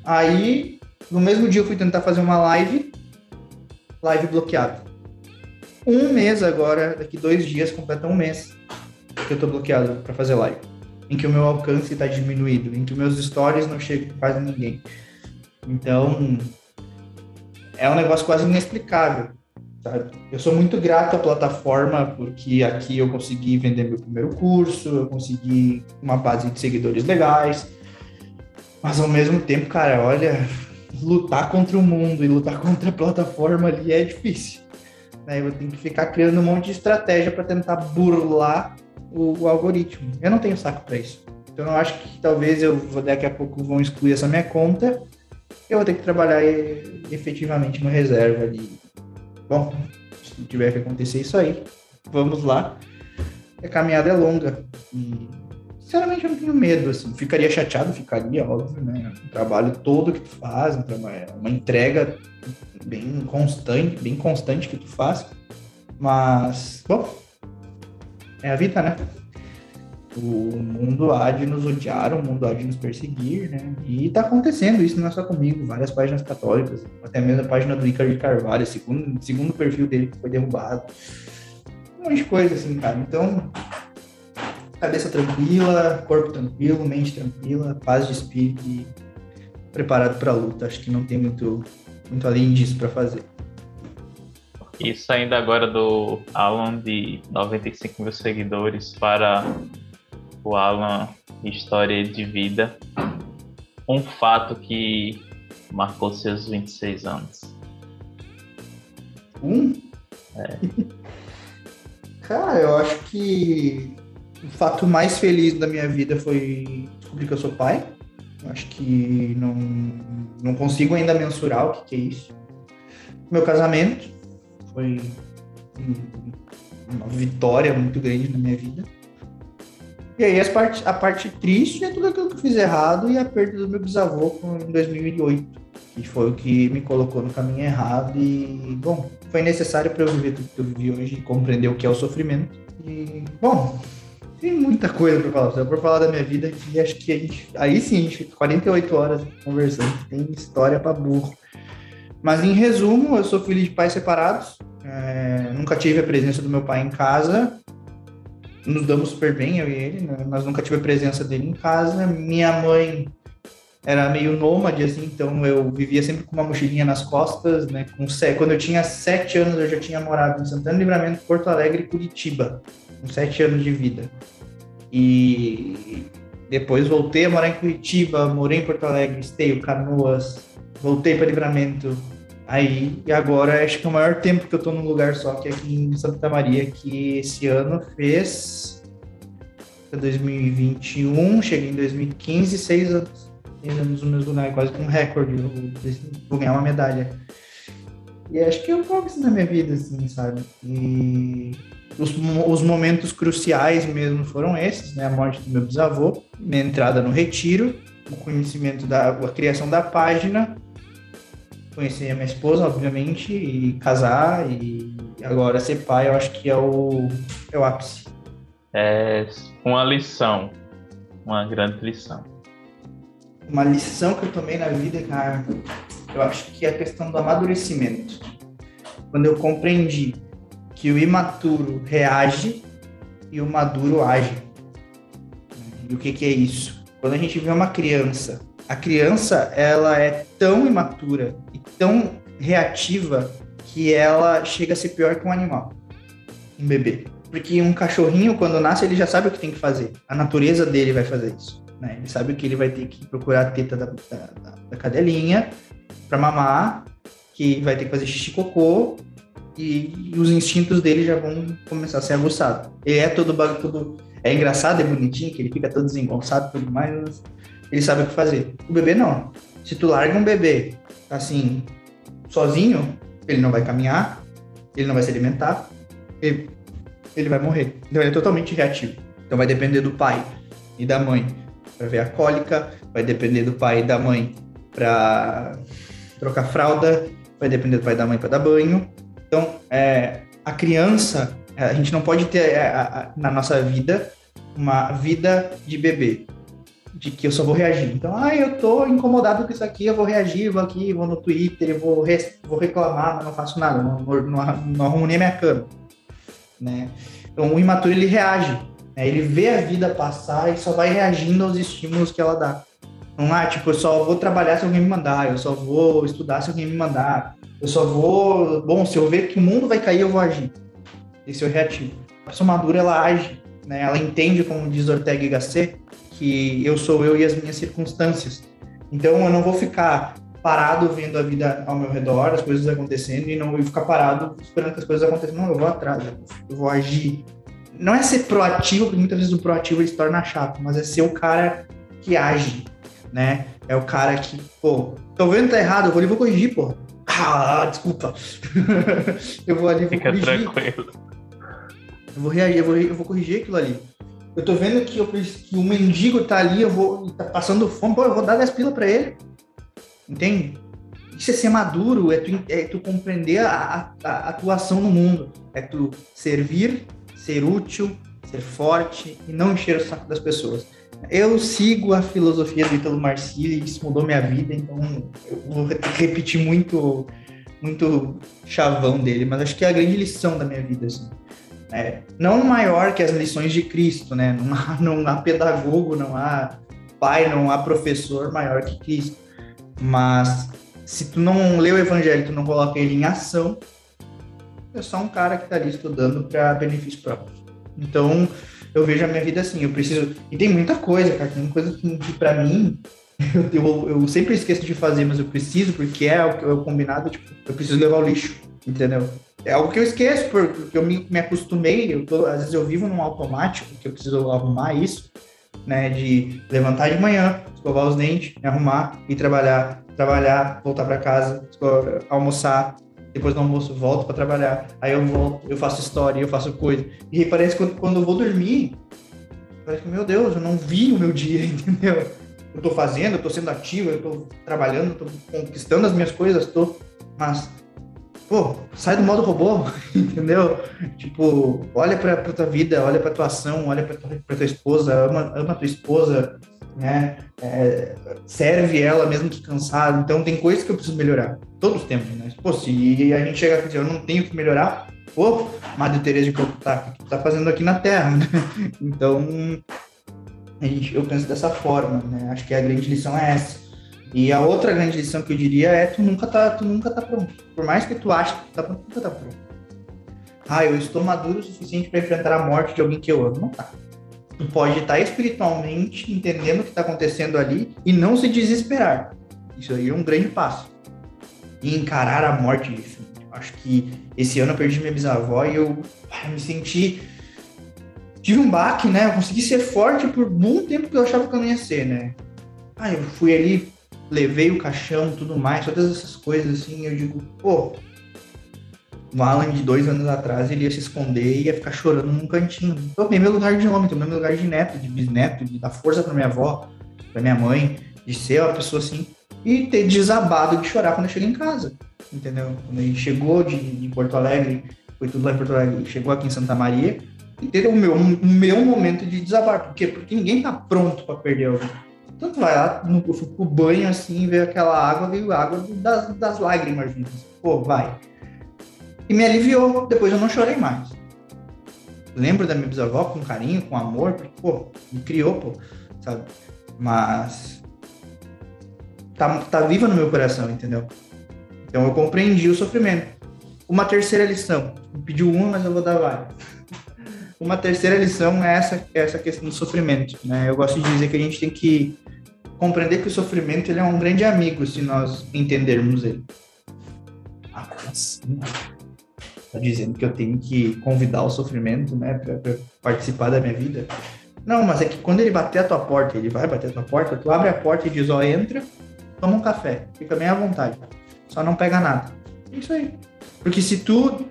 Aí, no mesmo dia, eu fui tentar fazer uma live, live bloqueada. Um mês agora, daqui dois dias, completa um mês que eu tô bloqueado para fazer live. Em que o meu alcance está diminuído, em que meus stories não chegam quase ninguém. Então, é um negócio quase inexplicável. Sabe? Eu sou muito grato à plataforma porque aqui eu consegui vender meu primeiro curso, eu consegui uma base de seguidores legais, mas ao mesmo tempo, cara, olha, lutar contra o mundo e lutar contra a plataforma ali é difícil. Né? Eu tenho que ficar criando um monte de estratégia para tentar burlar o, o, algoritmo. Eu não tenho saco para isso. Então eu acho que talvez eu daqui a pouco vão excluir essa minha conta. Eu vou ter que trabalhar efetivamente no reserva ali. Bom, se tiver que acontecer isso aí, vamos lá. A caminhada é longa e Sinceramente, eu não tenho medo, assim. Ficaria chateado, ficaria, óbvio, né? O trabalho todo que tu faz, uma entrega bem constante, bem constante que tu faz. Mas, bom, é a vida, né? O mundo há de nos odiar, o mundo há de nos perseguir, né? E tá acontecendo isso não é só comigo, várias páginas católicas, até mesmo a página do Ricardo Carvalho, segundo, segundo perfil dele que foi derrubado. Um monte de coisa, assim, cara. Então, cabeça tranquila, corpo tranquilo, mente tranquila, paz de espírito e preparado para a luta. Acho que não tem muito, muito além disso para fazer. E saindo agora do Alan de 95 mil seguidores para o Alan, história de vida. Um fato que marcou seus 26 anos. Um? É. Cara, eu acho que o fato mais feliz da minha vida foi descobrir que eu sou pai. Eu acho que não, não consigo ainda mensurar o que, que é isso. Meu casamento foi uma vitória muito grande na minha vida. E aí as parte, a parte triste é tudo aquilo que eu fiz errado e a perda do meu bisavô em 2008, que foi o que me colocou no caminho errado e, bom, foi necessário para eu viver tudo que eu vivi hoje e compreender o que é o sofrimento. E, bom, tem muita coisa para falar. Eu for falar da minha vida aqui, acho que a gente, aí sim, a gente fica 48 horas conversando, tem história para burro. Mas em resumo, eu sou filho de pais separados, é, nunca tive a presença do meu pai em casa, nos damos super bem, eu e ele, né? mas nunca tive a presença dele em casa. Minha mãe era meio nômade, assim, então eu vivia sempre com uma mochilinha nas costas, né? Com, quando eu tinha sete anos, eu já tinha morado em Santana Livramento, Porto Alegre e Curitiba, com sete anos de vida. E depois voltei a morar em Curitiba, morei em Porto Alegre, Esteio, Canoas, voltei para Livramento, Aí, e agora acho que é o maior tempo que eu tô num lugar só, que é aqui em Santa Maria, que esse ano fez 2021, cheguei em 2015, seis anos. Seis anos no mesmo lugar, quase que um recorde. vou ganhar uma medalha. E acho que eu vou isso na minha vida, assim, sabe? E os, os momentos cruciais mesmo foram esses, né? A morte do meu bisavô, minha entrada no retiro, o conhecimento da a criação da página conhecer a minha esposa, obviamente, e casar, e agora ser pai, eu acho que é o, é o ápice. É uma lição, uma grande lição. Uma lição que eu tomei na vida, cara, eu acho que é a questão do amadurecimento. Quando eu compreendi que o imaturo reage e o maduro age. E o que, que é isso? Quando a gente vê uma criança, a criança ela é tão imatura tão reativa que ela chega a ser pior que um animal, um bebê. Porque um cachorrinho, quando nasce, ele já sabe o que tem que fazer. A natureza dele vai fazer isso. Né? Ele sabe que ele vai ter que procurar a teta da, da, da cadelinha para mamar, que vai ter que fazer xixi cocô, e, e, os instintos dele já vão começar a ser aguçados. Ele é todo todo é engraçado, é bonitinho, que ele fica todo desengonçado e tudo mais, ele sabe o que fazer. O bebê não. Se tu larga um bebê assim, sozinho, ele não vai caminhar, ele não vai se alimentar, ele, ele vai morrer. Então ele é totalmente reativo. Então vai depender do pai e da mãe para ver a cólica, vai depender do pai e da mãe para trocar fralda, vai depender do pai e da mãe para dar banho. Então, é, a criança, a gente não pode ter é, a, a, na nossa vida uma vida de bebê de que eu só vou reagir. Então, ah, eu tô incomodado com isso aqui, eu vou reagir, vou aqui, vou no Twitter, eu vou, re vou reclamar, mas não faço nada, não, não, não arrumo nem a minha cama. Né? Então, o imaturo, ele reage. Né? Ele vê a vida passar e só vai reagindo aos estímulos que ela dá. Não é tipo, eu só vou trabalhar se alguém me mandar, eu só vou estudar se alguém me mandar, eu só vou... Bom, se eu ver que o mundo vai cair, eu vou agir. Esse é o reativo. A pessoa madura, ela age, né? Ela entende, como diz Ortega y Gasset, que eu sou eu e as minhas circunstâncias. Então eu não vou ficar parado vendo a vida ao meu redor, as coisas acontecendo, e não vou ficar parado esperando que as coisas aconteçam. Não, eu vou atrás, eu vou agir. Não é ser proativo, porque muitas vezes o proativo ele se torna chato, mas é ser o cara que age, né? É o cara que, pô, tô vendo que tá errado, eu vou ali vou corrigir, pô. Ah, desculpa. eu vou ali vou Fica corrigir. tranquilo. Eu vou reagir, eu vou, eu vou corrigir aquilo ali. Eu tô vendo que, eu, que o mendigo tá ali, eu vou tá passando fome, pô, eu vou dar 10 pilas pra ele. Entende? Isso é ser maduro, é tu, é tu compreender a, a, a atuação no mundo. É tu servir, ser útil, ser forte e não encher o saco das pessoas. Eu sigo a filosofia do Ítalo Marcilli, isso mudou minha vida, então eu vou repetir muito, muito chavão dele, mas acho que é a grande lição da minha vida. Assim. É, não maior que as lições de Cristo, né? Não há, não há pedagogo, não há pai, não há professor maior que Cristo. Mas se tu não lê o evangelho, tu não coloca ele em ação, é só um cara que está ali estudando para benefício próprio. Então, eu vejo a minha vida assim, eu preciso. E tem muita coisa, cara, tem coisa que, que para mim eu, eu, eu, sempre esqueço de fazer, mas eu preciso, porque é o, é o combinado, tipo, eu preciso levar o lixo, entendeu? É algo que eu esqueço, porque eu me, me acostumei, eu tô, às vezes eu vivo num automático, que eu preciso arrumar isso, né, de levantar de manhã, escovar os dentes, me arrumar, ir trabalhar, trabalhar, voltar para casa, escovar, almoçar, depois do almoço volto para trabalhar, aí eu volto, eu faço história, eu faço coisa. E parece que quando, quando eu vou dormir, parece que, meu Deus, eu não vi o meu dia, entendeu? Eu tô fazendo, eu tô sendo ativo, eu tô trabalhando, eu tô conquistando as minhas coisas, tô, mas pô, sai do modo robô, entendeu? Tipo, olha pra, pra tua vida, olha pra tua ação, olha pra tua, pra tua esposa, ama, ama tua esposa, né? É, serve ela mesmo que cansado. Então, tem coisas que eu preciso melhorar. Todos temos, né? Pô, se a gente chegar aqui e dizer, eu não tenho que melhorar, pô, Madre Teresa de Calcutá, o que tu tá fazendo aqui na Terra, né? Então, a gente, eu penso dessa forma, né? Acho que a grande lição é essa e a outra grande lição que eu diria é tu nunca tá, tu nunca tá pronto. Por mais que tu ache que tu tá pronto, nunca tá pronto. Ah, eu estou maduro o suficiente para enfrentar a morte de alguém que eu amo. Não tá. Tu pode estar tá espiritualmente entendendo o que está acontecendo ali e não se desesperar. Isso aí é um grande passo. E encarar a morte disso. Acho que esse ano eu perdi minha bisavó e eu, eu me senti tive um baque, né? Eu consegui ser forte por um bom tempo que eu achava que eu não ia ser, né? Ah, eu fui ali levei o caixão, tudo mais, todas essas coisas assim, eu digo, pô, o Alan de dois anos atrás, ele ia se esconder e ia ficar chorando num cantinho. Tomei meu lugar de homem, tomei meu lugar de neto, de bisneto, de dar força para minha avó, para minha mãe, de ser uma pessoa assim, e ter desabado de chorar quando eu cheguei em casa, entendeu? Quando ele chegou de, de Porto Alegre, foi tudo lá em Porto Alegre, chegou aqui em Santa Maria, e teve o meu, o meu momento de desabar. Por quê? Porque ninguém tá pronto para perder alguém. Tu vai lá, no, banho assim, ver aquela água, veio água das, das lágrimas juntas. Pô, vai. E me aliviou, depois eu não chorei mais. Lembro da minha bisavó com carinho, com amor, porque, pô, me criou, pô, sabe? Mas tá, tá viva no meu coração, entendeu? Então eu compreendi o sofrimento. Uma terceira lição. Me pediu uma, mas eu vou dar várias. Uma terceira lição é essa, é essa questão do sofrimento. Né? Eu gosto de dizer que a gente tem que compreender que o sofrimento ele é um grande amigo se nós entendermos ele. Ah, assim, tá dizendo que eu tenho que convidar o sofrimento, né, para participar da minha vida? Não, mas é que quando ele bater a tua porta, ele vai bater a tua porta, tu abre a porta e diz, ó, entra, toma um café, fica bem à vontade, só não pega nada. É isso aí. Porque se tu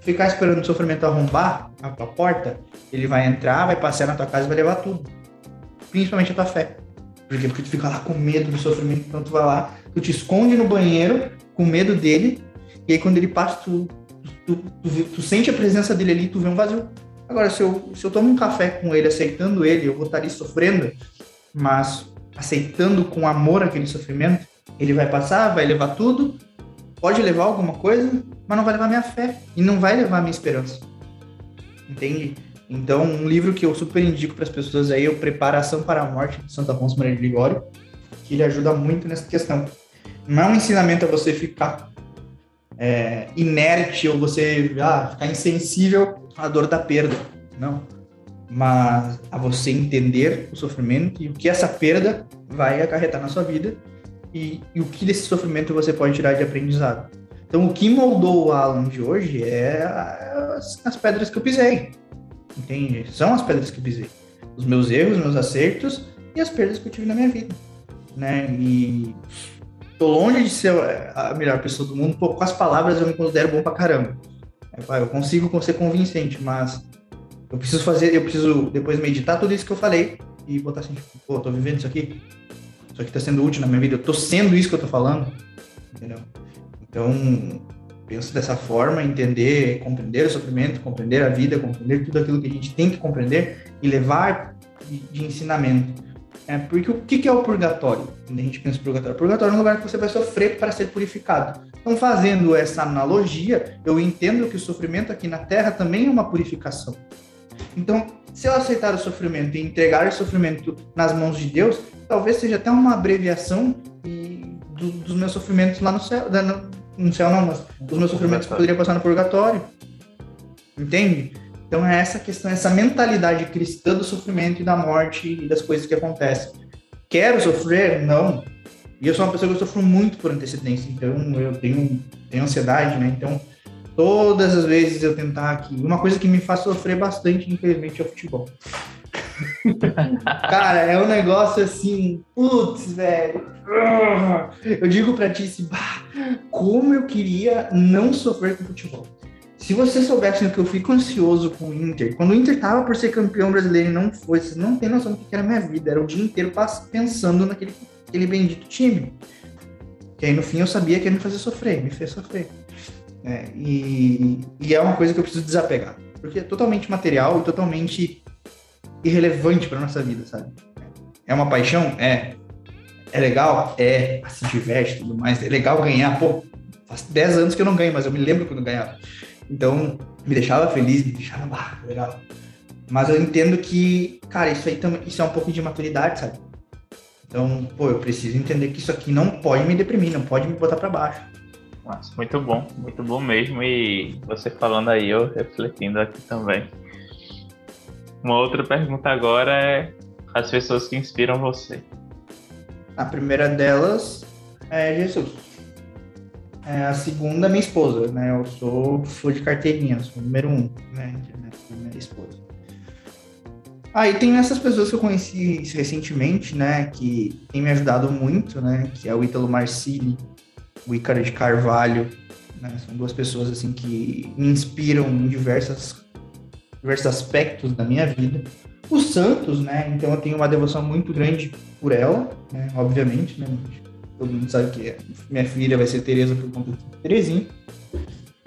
ficar esperando o sofrimento arrombar a tua porta, ele vai entrar, vai passear na tua casa e vai levar tudo. Principalmente a tua fé. Por quê? Porque tu fica lá com medo do sofrimento, então tu vai lá, tu te esconde no banheiro com medo dele, e aí quando ele passa, tu, tu, tu, tu sente a presença dele ali, tu vê um vazio. Agora, se eu, se eu tomo um café com ele, aceitando ele, eu vou estar ali sofrendo, mas aceitando com amor aquele sofrimento, ele vai passar, vai levar tudo, pode levar alguma coisa, mas não vai levar minha fé e não vai levar minha esperança. Entende? Então, um livro que eu super indico para as pessoas aí é o Preparação para a Morte, de Santo Afonso Maria de Ligório, que ele ajuda muito nessa questão. Não é um ensinamento a você ficar é, inerte ou você ah, ficar insensível à dor da perda, não. Mas a você entender o sofrimento e o que essa perda vai acarretar na sua vida e, e o que desse sofrimento você pode tirar de aprendizado. Então, o que moldou o Alan de hoje é as, as pedras que eu pisei entende? São as pedras que eu pisei. Os meus erros, meus acertos e as perdas que eu tive na minha vida, né? E tô longe de ser a melhor pessoa do mundo, com as palavras eu me considero bom pra caramba. Eu consigo ser convincente, mas eu preciso fazer, eu preciso depois meditar tudo isso que eu falei e botar assim, tipo, pô, tô vivendo isso aqui, isso aqui tá sendo útil na minha vida, eu tô sendo isso que eu tô falando, entendeu? Então, penso dessa forma, entender, compreender o sofrimento, compreender a vida, compreender tudo aquilo que a gente tem que compreender e levar de, de ensinamento. É, porque o que, que é o purgatório? Quando a gente pensa em purgatório, purgatório é um lugar que você vai sofrer para ser purificado. Então, fazendo essa analogia, eu entendo que o sofrimento aqui na Terra também é uma purificação. Então, se eu aceitar o sofrimento e entregar o sofrimento nas mãos de Deus, talvez seja até uma abreviação do, dos meus sofrimentos lá no céu, no céu não, mas os meus sofrimentos poderiam passar no purgatório. Entende? Então é essa questão, essa mentalidade cristã do sofrimento e da morte e das coisas que acontecem. Quero sofrer? Não. E eu sou uma pessoa que eu sofro muito por antecedência, então eu tenho, tenho ansiedade, né? Então todas as vezes eu tentar aqui. Uma coisa que me faz sofrer bastante, infelizmente, é o futebol. Cara, é um negócio assim, putz, velho. Eu digo pra ti assim, como eu queria não sofrer com futebol. Se você soubesse o que eu fico ansioso com o Inter, quando o Inter tava por ser campeão brasileiro e não foi, vocês não tem noção do que era a minha vida. Era o dia inteiro pensando naquele aquele bendito time. Que aí no fim eu sabia que ia me fazer sofrer, me fez sofrer. É, e, e é uma coisa que eu preciso desapegar. Porque é totalmente material e totalmente irrelevante para nossa vida, sabe? É uma paixão? É. É legal? É. Se diverte tudo mais. É legal ganhar. Pô, faz 10 anos que eu não ganho, mas eu me lembro quando ganhava. Então, me deixava feliz, me deixava bah, legal. Mas eu entendo que, cara, isso aí também, isso é um pouco de maturidade, sabe? Então, pô, eu preciso entender que isso aqui não pode me deprimir, não pode me botar para baixo. Nossa, muito bom, muito bom mesmo. E você falando aí, eu refletindo aqui também. Uma outra pergunta agora é as pessoas que inspiram você. A primeira delas é Jesus. É a segunda, minha esposa, né? Eu sou fã de carteirinha, sou número um, né? Minha esposa. Aí ah, tem essas pessoas que eu conheci recentemente, né? Que tem me ajudado muito, né? Que é o Ítalo Marcilli, o Ícaro de Carvalho, né? São duas pessoas, assim, que me inspiram em diversas diversos aspectos da minha vida. O Santos, né? Então eu tenho uma devoção muito grande por ela, né? Obviamente, né? Todo mundo sabe que minha filha vai ser Teresa por conta de Terezinha,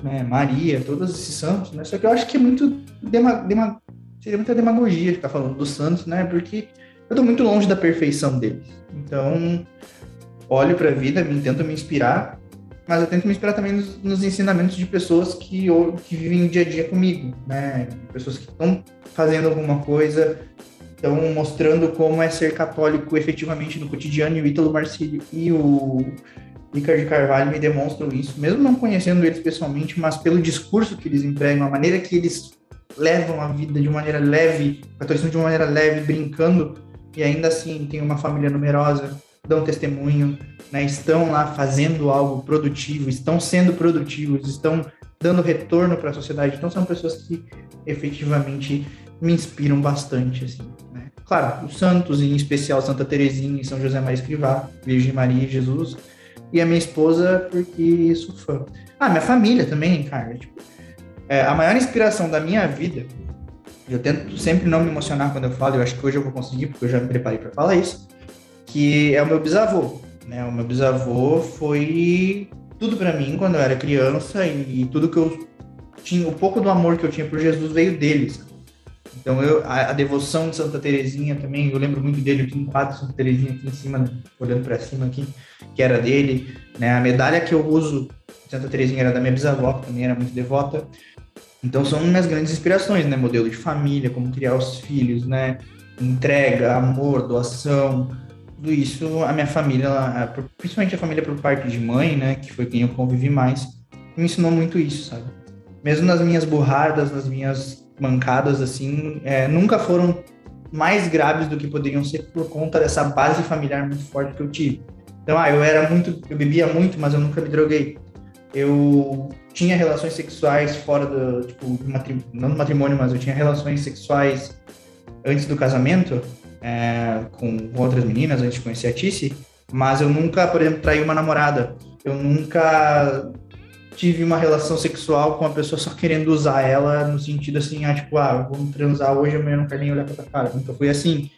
né? Maria, todos esses santos, né? Só que eu acho que é muito dema, dema, seria muita demagogia ficar falando dos santos, né? Porque eu tô muito longe da perfeição deles. Então, olho para a vida, me tento me inspirar mas eu tento me inspirar também nos, nos ensinamentos de pessoas que, que vivem dia a dia comigo, né? Pessoas que estão fazendo alguma coisa, estão mostrando como é ser católico efetivamente no cotidiano, e o Ítalo Marcílio e o Ricardo Carvalho me demonstram isso, mesmo não conhecendo eles pessoalmente, mas pelo discurso que eles empregam, a maneira que eles levam a vida de maneira leve, a catolicismo de maneira leve, brincando, e ainda assim tem uma família numerosa, dão testemunho, né, estão lá fazendo algo produtivo, estão sendo produtivos, estão dando retorno para a sociedade. Então são pessoas que efetivamente me inspiram bastante, assim. Né? Claro, os santos, em especial Santa Teresinha e São José Maria Escrivá, Virgem Maria e Jesus, e a minha esposa porque sou fã. Ah, minha família também, cara. Tipo, é, a maior inspiração da minha vida, eu tento sempre não me emocionar quando eu falo, eu acho que hoje eu vou conseguir, porque eu já me preparei para falar isso, que é o meu bisavô. Né? O meu bisavô foi tudo para mim quando eu era criança e, e, tudo que eu tinha, o pouco do amor que eu tinha por Jesus veio deles. Então eu, a, a, devoção de Santa Terezinha também, eu lembro muito dele, eu tinha um quadro de Santa Terezinha aqui em cima, né? olhando para cima aqui, que era dele, né? A medalha que eu uso de Santa Terezinha era da minha bisavó, que também era muito devota. Então são minhas grandes inspirações, né? Modelo de família, como criar os filhos, né? Entrega, amor, doação, tudo isso, a minha família, principalmente a família por parte de mãe, né, que foi quem eu convivi mais, me ensinou muito isso, sabe? Mesmo nas minhas burradas, nas minhas mancadas, assim, é, nunca foram mais graves do que poderiam ser por conta dessa base familiar muito forte que eu tive. Então, ah, eu era muito, eu bebia muito, mas eu nunca me droguei. Eu tinha relações sexuais fora do, tipo, não do matrimônio, mas eu tinha relações sexuais antes do casamento, é, com, outras meninas antes de conhecer a Tice, mas eu nunca, por exemplo, traí uma namorada. Eu nunca tive uma relação sexual com a pessoa só querendo usar ela no sentido assim, ah, tipo, ah, vamos transar hoje, amanhã não quero nem olhar pra tua cara. Nunca fui assim.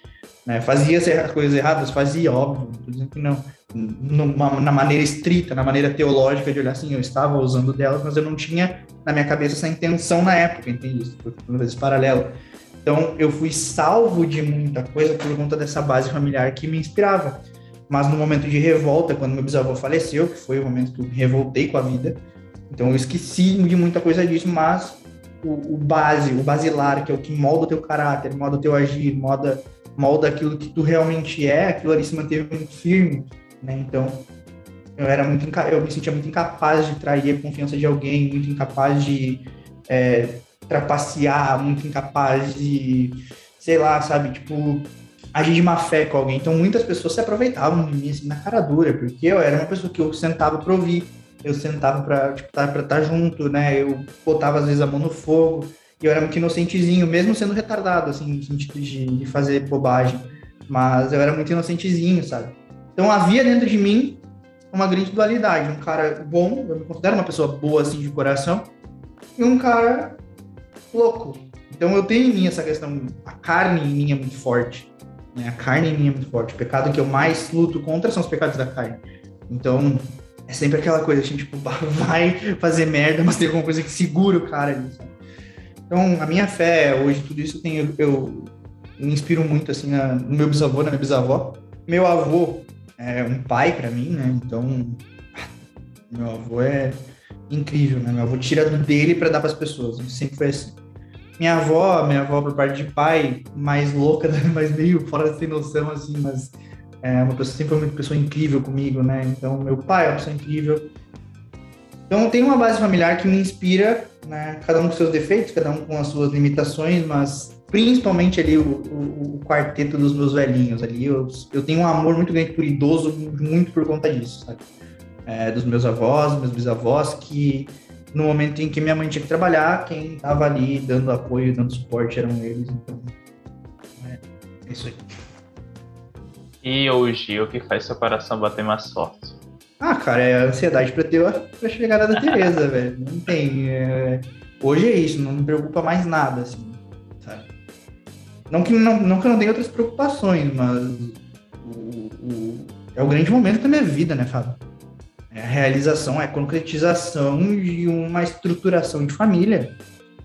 Né? Fazia as coisas erradas? Fazia, óbvio, não tô dizendo que não. Numa, na maneira estrita, na maneira teológica de olhar assim, eu estava usando delas, mas eu não tinha na minha cabeça essa intenção na época, entende? Isso foi uma vez paralelo. Então, eu fui salvo de muita coisa por conta dessa base familiar que me inspirava. Mas no momento de revolta, quando meu bisavô faleceu, que foi o momento que eu me revoltei com a vida, então eu esqueci de muita coisa disso, mas o, o base, o basilar, que é o que molda o teu caráter, molda o teu agir, molda, molda aquilo que tu realmente é, aquilo ali se manteve muito firme, né? Então, eu era muito eu me sentia muito incapaz de trair a confiança de alguém, muito incapaz de é, trapacear, muito incapaz de, sei lá, sabe, tipo, agir de má fé com alguém. Então muitas pessoas se aproveitavam de mim assim, na cara dura, porque eu era uma pessoa que eu sentava para ouvir, eu sentava para tipo, estar tá, tá junto, né? Eu botava às vezes a mão no fogo, e eu era muito inocentezinho, mesmo sendo retardado, assim, no sentido de, de fazer bobagem. Mas eu era muito inocentezinho, sabe? Então havia dentro de mim uma grande dualidade, um cara bom, eu me considero uma pessoa boa assim de coração, e um cara louco. Então eu tenho em mim essa questão, a carne em mim é muito forte. Né? A carne em mim é muito forte. O pecado que eu mais luto contra são os pecados da carne. Então é sempre aquela coisa, a gente tipo, vai fazer merda, mas tem alguma coisa que segura o cara ali. Sabe? Então a minha fé hoje, tudo isso tem, eu, eu me inspiro muito assim na, no meu bisavô, na minha bisavó. Meu avô é um pai para mim, né? Então meu avô é incrível, né? Meu avô tira dele para dar para as pessoas. Sempre foi assim. Minha avó, minha avó por parte de pai, mais louca, né? mas meio fora sem noção, assim, mas é uma pessoa, sempre foi uma pessoa incrível comigo, né? Então, meu pai é uma pessoa incrível. Então, tem uma base familiar que me inspira, né? Cada um com seus defeitos, cada um com as suas limitações, mas principalmente ali o, o, o quarteto dos meus velhinhos ali. Eu, eu tenho um amor muito grande por idoso, muito por conta disso, sabe? É, dos meus avós, meus bisavós, que no momento em que minha mãe tinha que trabalhar, quem estava ali dando apoio, dando suporte eram eles. Então, é, é isso aí. E hoje, o que faz seu coração bater mais forte? Ah, cara, é a ansiedade para ter a chegada da Tereza, velho. Não tem. É... Hoje é isso, não me preocupa mais nada, assim, sabe? Não que não, não, que eu não tenha outras preocupações, mas o, o, é o grande momento da minha vida, né, Fábio? É a realização, é a concretização de uma estruturação de família.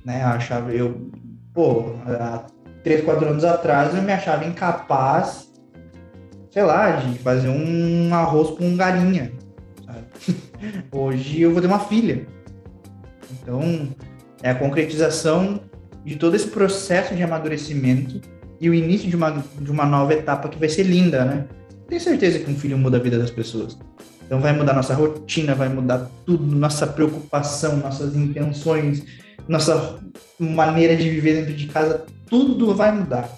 Né? Eu achava, eu, pô, há três, quatro anos atrás eu me achava incapaz, sei lá, de fazer um arroz com galinha. Sabe? Hoje eu vou ter uma filha. Então, é a concretização de todo esse processo de amadurecimento e o início de uma, de uma nova etapa que vai ser linda, né? Tenho certeza que um filho muda a vida das pessoas. Então vai mudar nossa rotina, vai mudar tudo, nossa preocupação, nossas intenções, nossa maneira de viver dentro de casa, tudo vai mudar.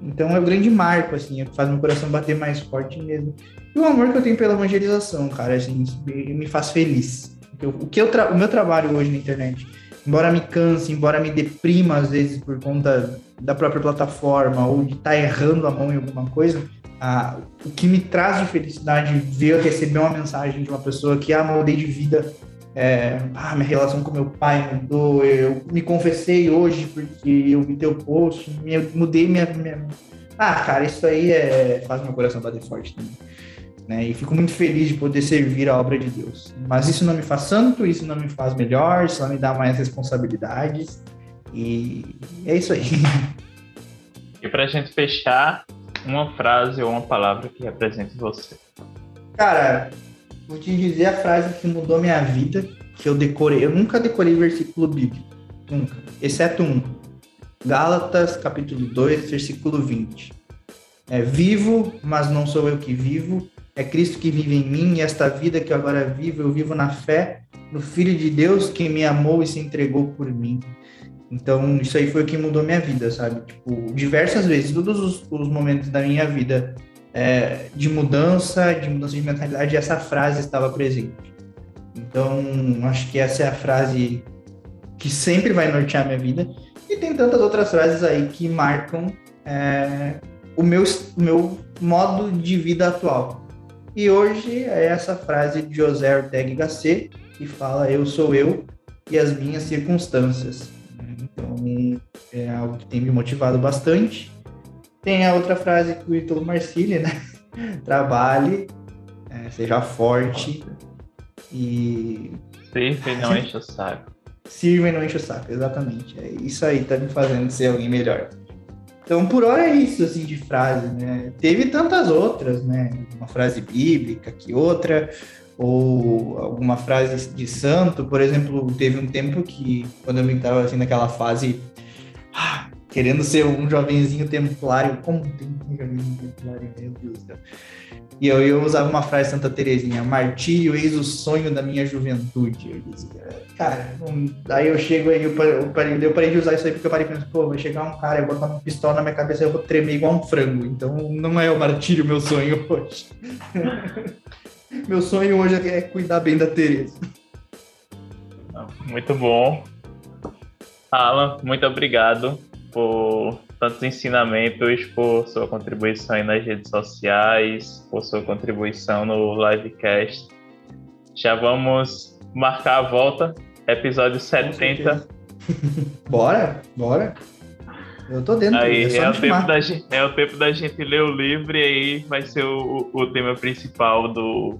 Então é o grande marco, assim, é faz meu coração bater mais forte mesmo. E o amor que eu tenho pela evangelização, cara, assim, me faz feliz. O, que eu o meu trabalho hoje na internet, embora me canse, embora me deprima às vezes por conta da própria plataforma ou de estar tá errando a mão em alguma coisa, ah, o que me traz de felicidade ver eu receber uma mensagem de uma pessoa que ah, mudei de vida, é, ah, minha relação com meu pai mudou, eu me confessei hoje porque eu vi teu post, me, mudei minha, minha, Ah, cara, isso aí é, faz meu coração bater forte também. Né? E fico muito feliz de poder servir a obra de Deus. Mas isso não me faz santo, isso não me faz melhor, só me dá mais responsabilidades. E é isso aí. E para a gente fechar, uma frase ou uma palavra que represente você. Cara, vou te dizer a frase que mudou minha vida, que eu decorei. Eu nunca decorei versículo bíblico. Nunca. Exceto um. Gálatas, capítulo 2, versículo 20. É vivo, mas não sou eu que vivo. É Cristo que vive em mim, e esta vida que eu agora vivo, eu vivo na fé no Filho de Deus que me amou e se entregou por mim. Então, isso aí foi o que mudou minha vida, sabe? Tipo, diversas vezes, todos os, os momentos da minha vida é, de mudança, de mudança de mentalidade, essa frase estava presente. Então, acho que essa é a frase que sempre vai nortear minha vida. E tem tantas outras frases aí que marcam é, o, meu, o meu modo de vida atual. E hoje é essa frase de José Ortega Gasset, que fala: Eu sou eu e as minhas circunstâncias. Então, é algo que tem me motivado bastante. Tem a outra frase que o Ítalo Marcilli, né? Trabalhe, é, seja forte e. Sirva e não enche o saco. Sirva e não enche o saco, exatamente. É isso aí tá me fazendo ser alguém melhor. Então, por hora é isso, assim, de frase, né? Teve tantas outras, né? Uma frase bíblica, que outra, ou alguma frase de santo. Por exemplo, teve um tempo que, quando eu estava assim naquela fase, ah, querendo ser um jovenzinho templário. Como tem um jovenzinho templário, meu Deus do céu. E eu, eu usava uma frase de Santa Terezinha, martírio, eis o sonho da minha juventude. Eu dizia, cara, um, aí eu chego aí, eu parei, eu parei de usar isso aí porque eu parei pensando, pô, vai chegar um cara, eu botar uma pistola na minha cabeça e eu vou tremer igual um frango. Então não é o martírio meu sonho hoje. meu sonho hoje é cuidar bem da Tereza. Muito bom. Alan, muito obrigado por tantos ensinamentos, por sua contribuição aí nas redes sociais, por sua contribuição no livecast. Já vamos marcar a volta, episódio 70. bora, bora. Eu tô dentro. Aí é, é o, tempo da, é o tempo da gente ler o livro e aí vai ser o, o tema principal do,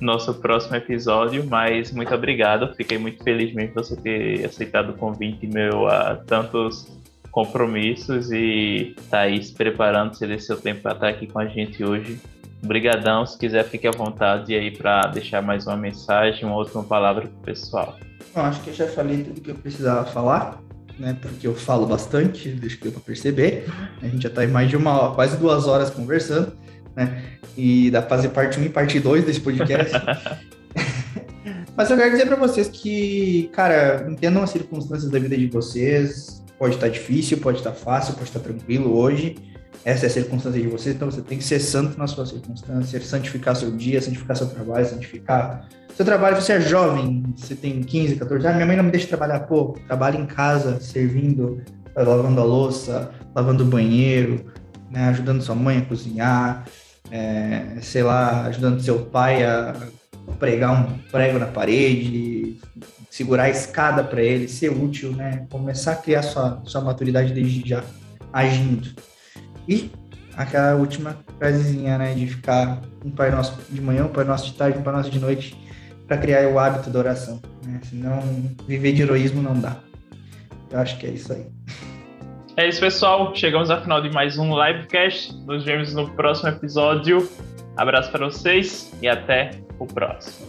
nosso próximo episódio, mas muito obrigado. Fiquei muito feliz mesmo você ter aceitado o convite meu a tantos compromissos e tá aí se preparando, ceder seu tempo para estar aqui com a gente hoje. Obrigadão, se quiser fique à vontade aí para deixar mais uma mensagem, uma última palavra pro pessoal. Eu acho que eu já falei tudo que eu precisava falar, né? Porque eu falo bastante, deixa que eu perceber. A gente já está em mais de uma quase duas horas conversando né? E dá pra fazer parte 1 e parte 2 desse podcast. Mas eu quero dizer para vocês que, cara, entendam as circunstâncias da vida de vocês. Pode estar difícil, pode estar fácil, pode estar tranquilo hoje. Essa é a circunstância de vocês, então você tem que ser santo na sua circunstância, santificar seu dia, santificar seu trabalho, santificar seu trabalho. Você é jovem, você tem 15, 14 anos, minha mãe não me deixa trabalhar. Pô, trabalho em casa, servindo, lavando a louça, lavando o banheiro, né, ajudando sua mãe a cozinhar, é, sei lá, ajudando seu pai a pregar um prego na parede, segurar a escada para ele, ser útil, né? Começar a criar sua, sua maturidade desde já, agindo. E aquela última frasezinha, né? De ficar um Pai Nosso de manhã, um Pai Nosso de tarde, um Pai Nosso de noite, para criar o hábito da oração. Né? Senão, viver de heroísmo não dá. Eu acho que é isso aí. É isso, pessoal. Chegamos ao final de mais um livecast. Nos vemos no próximo episódio. Abraço para vocês e até o próximo.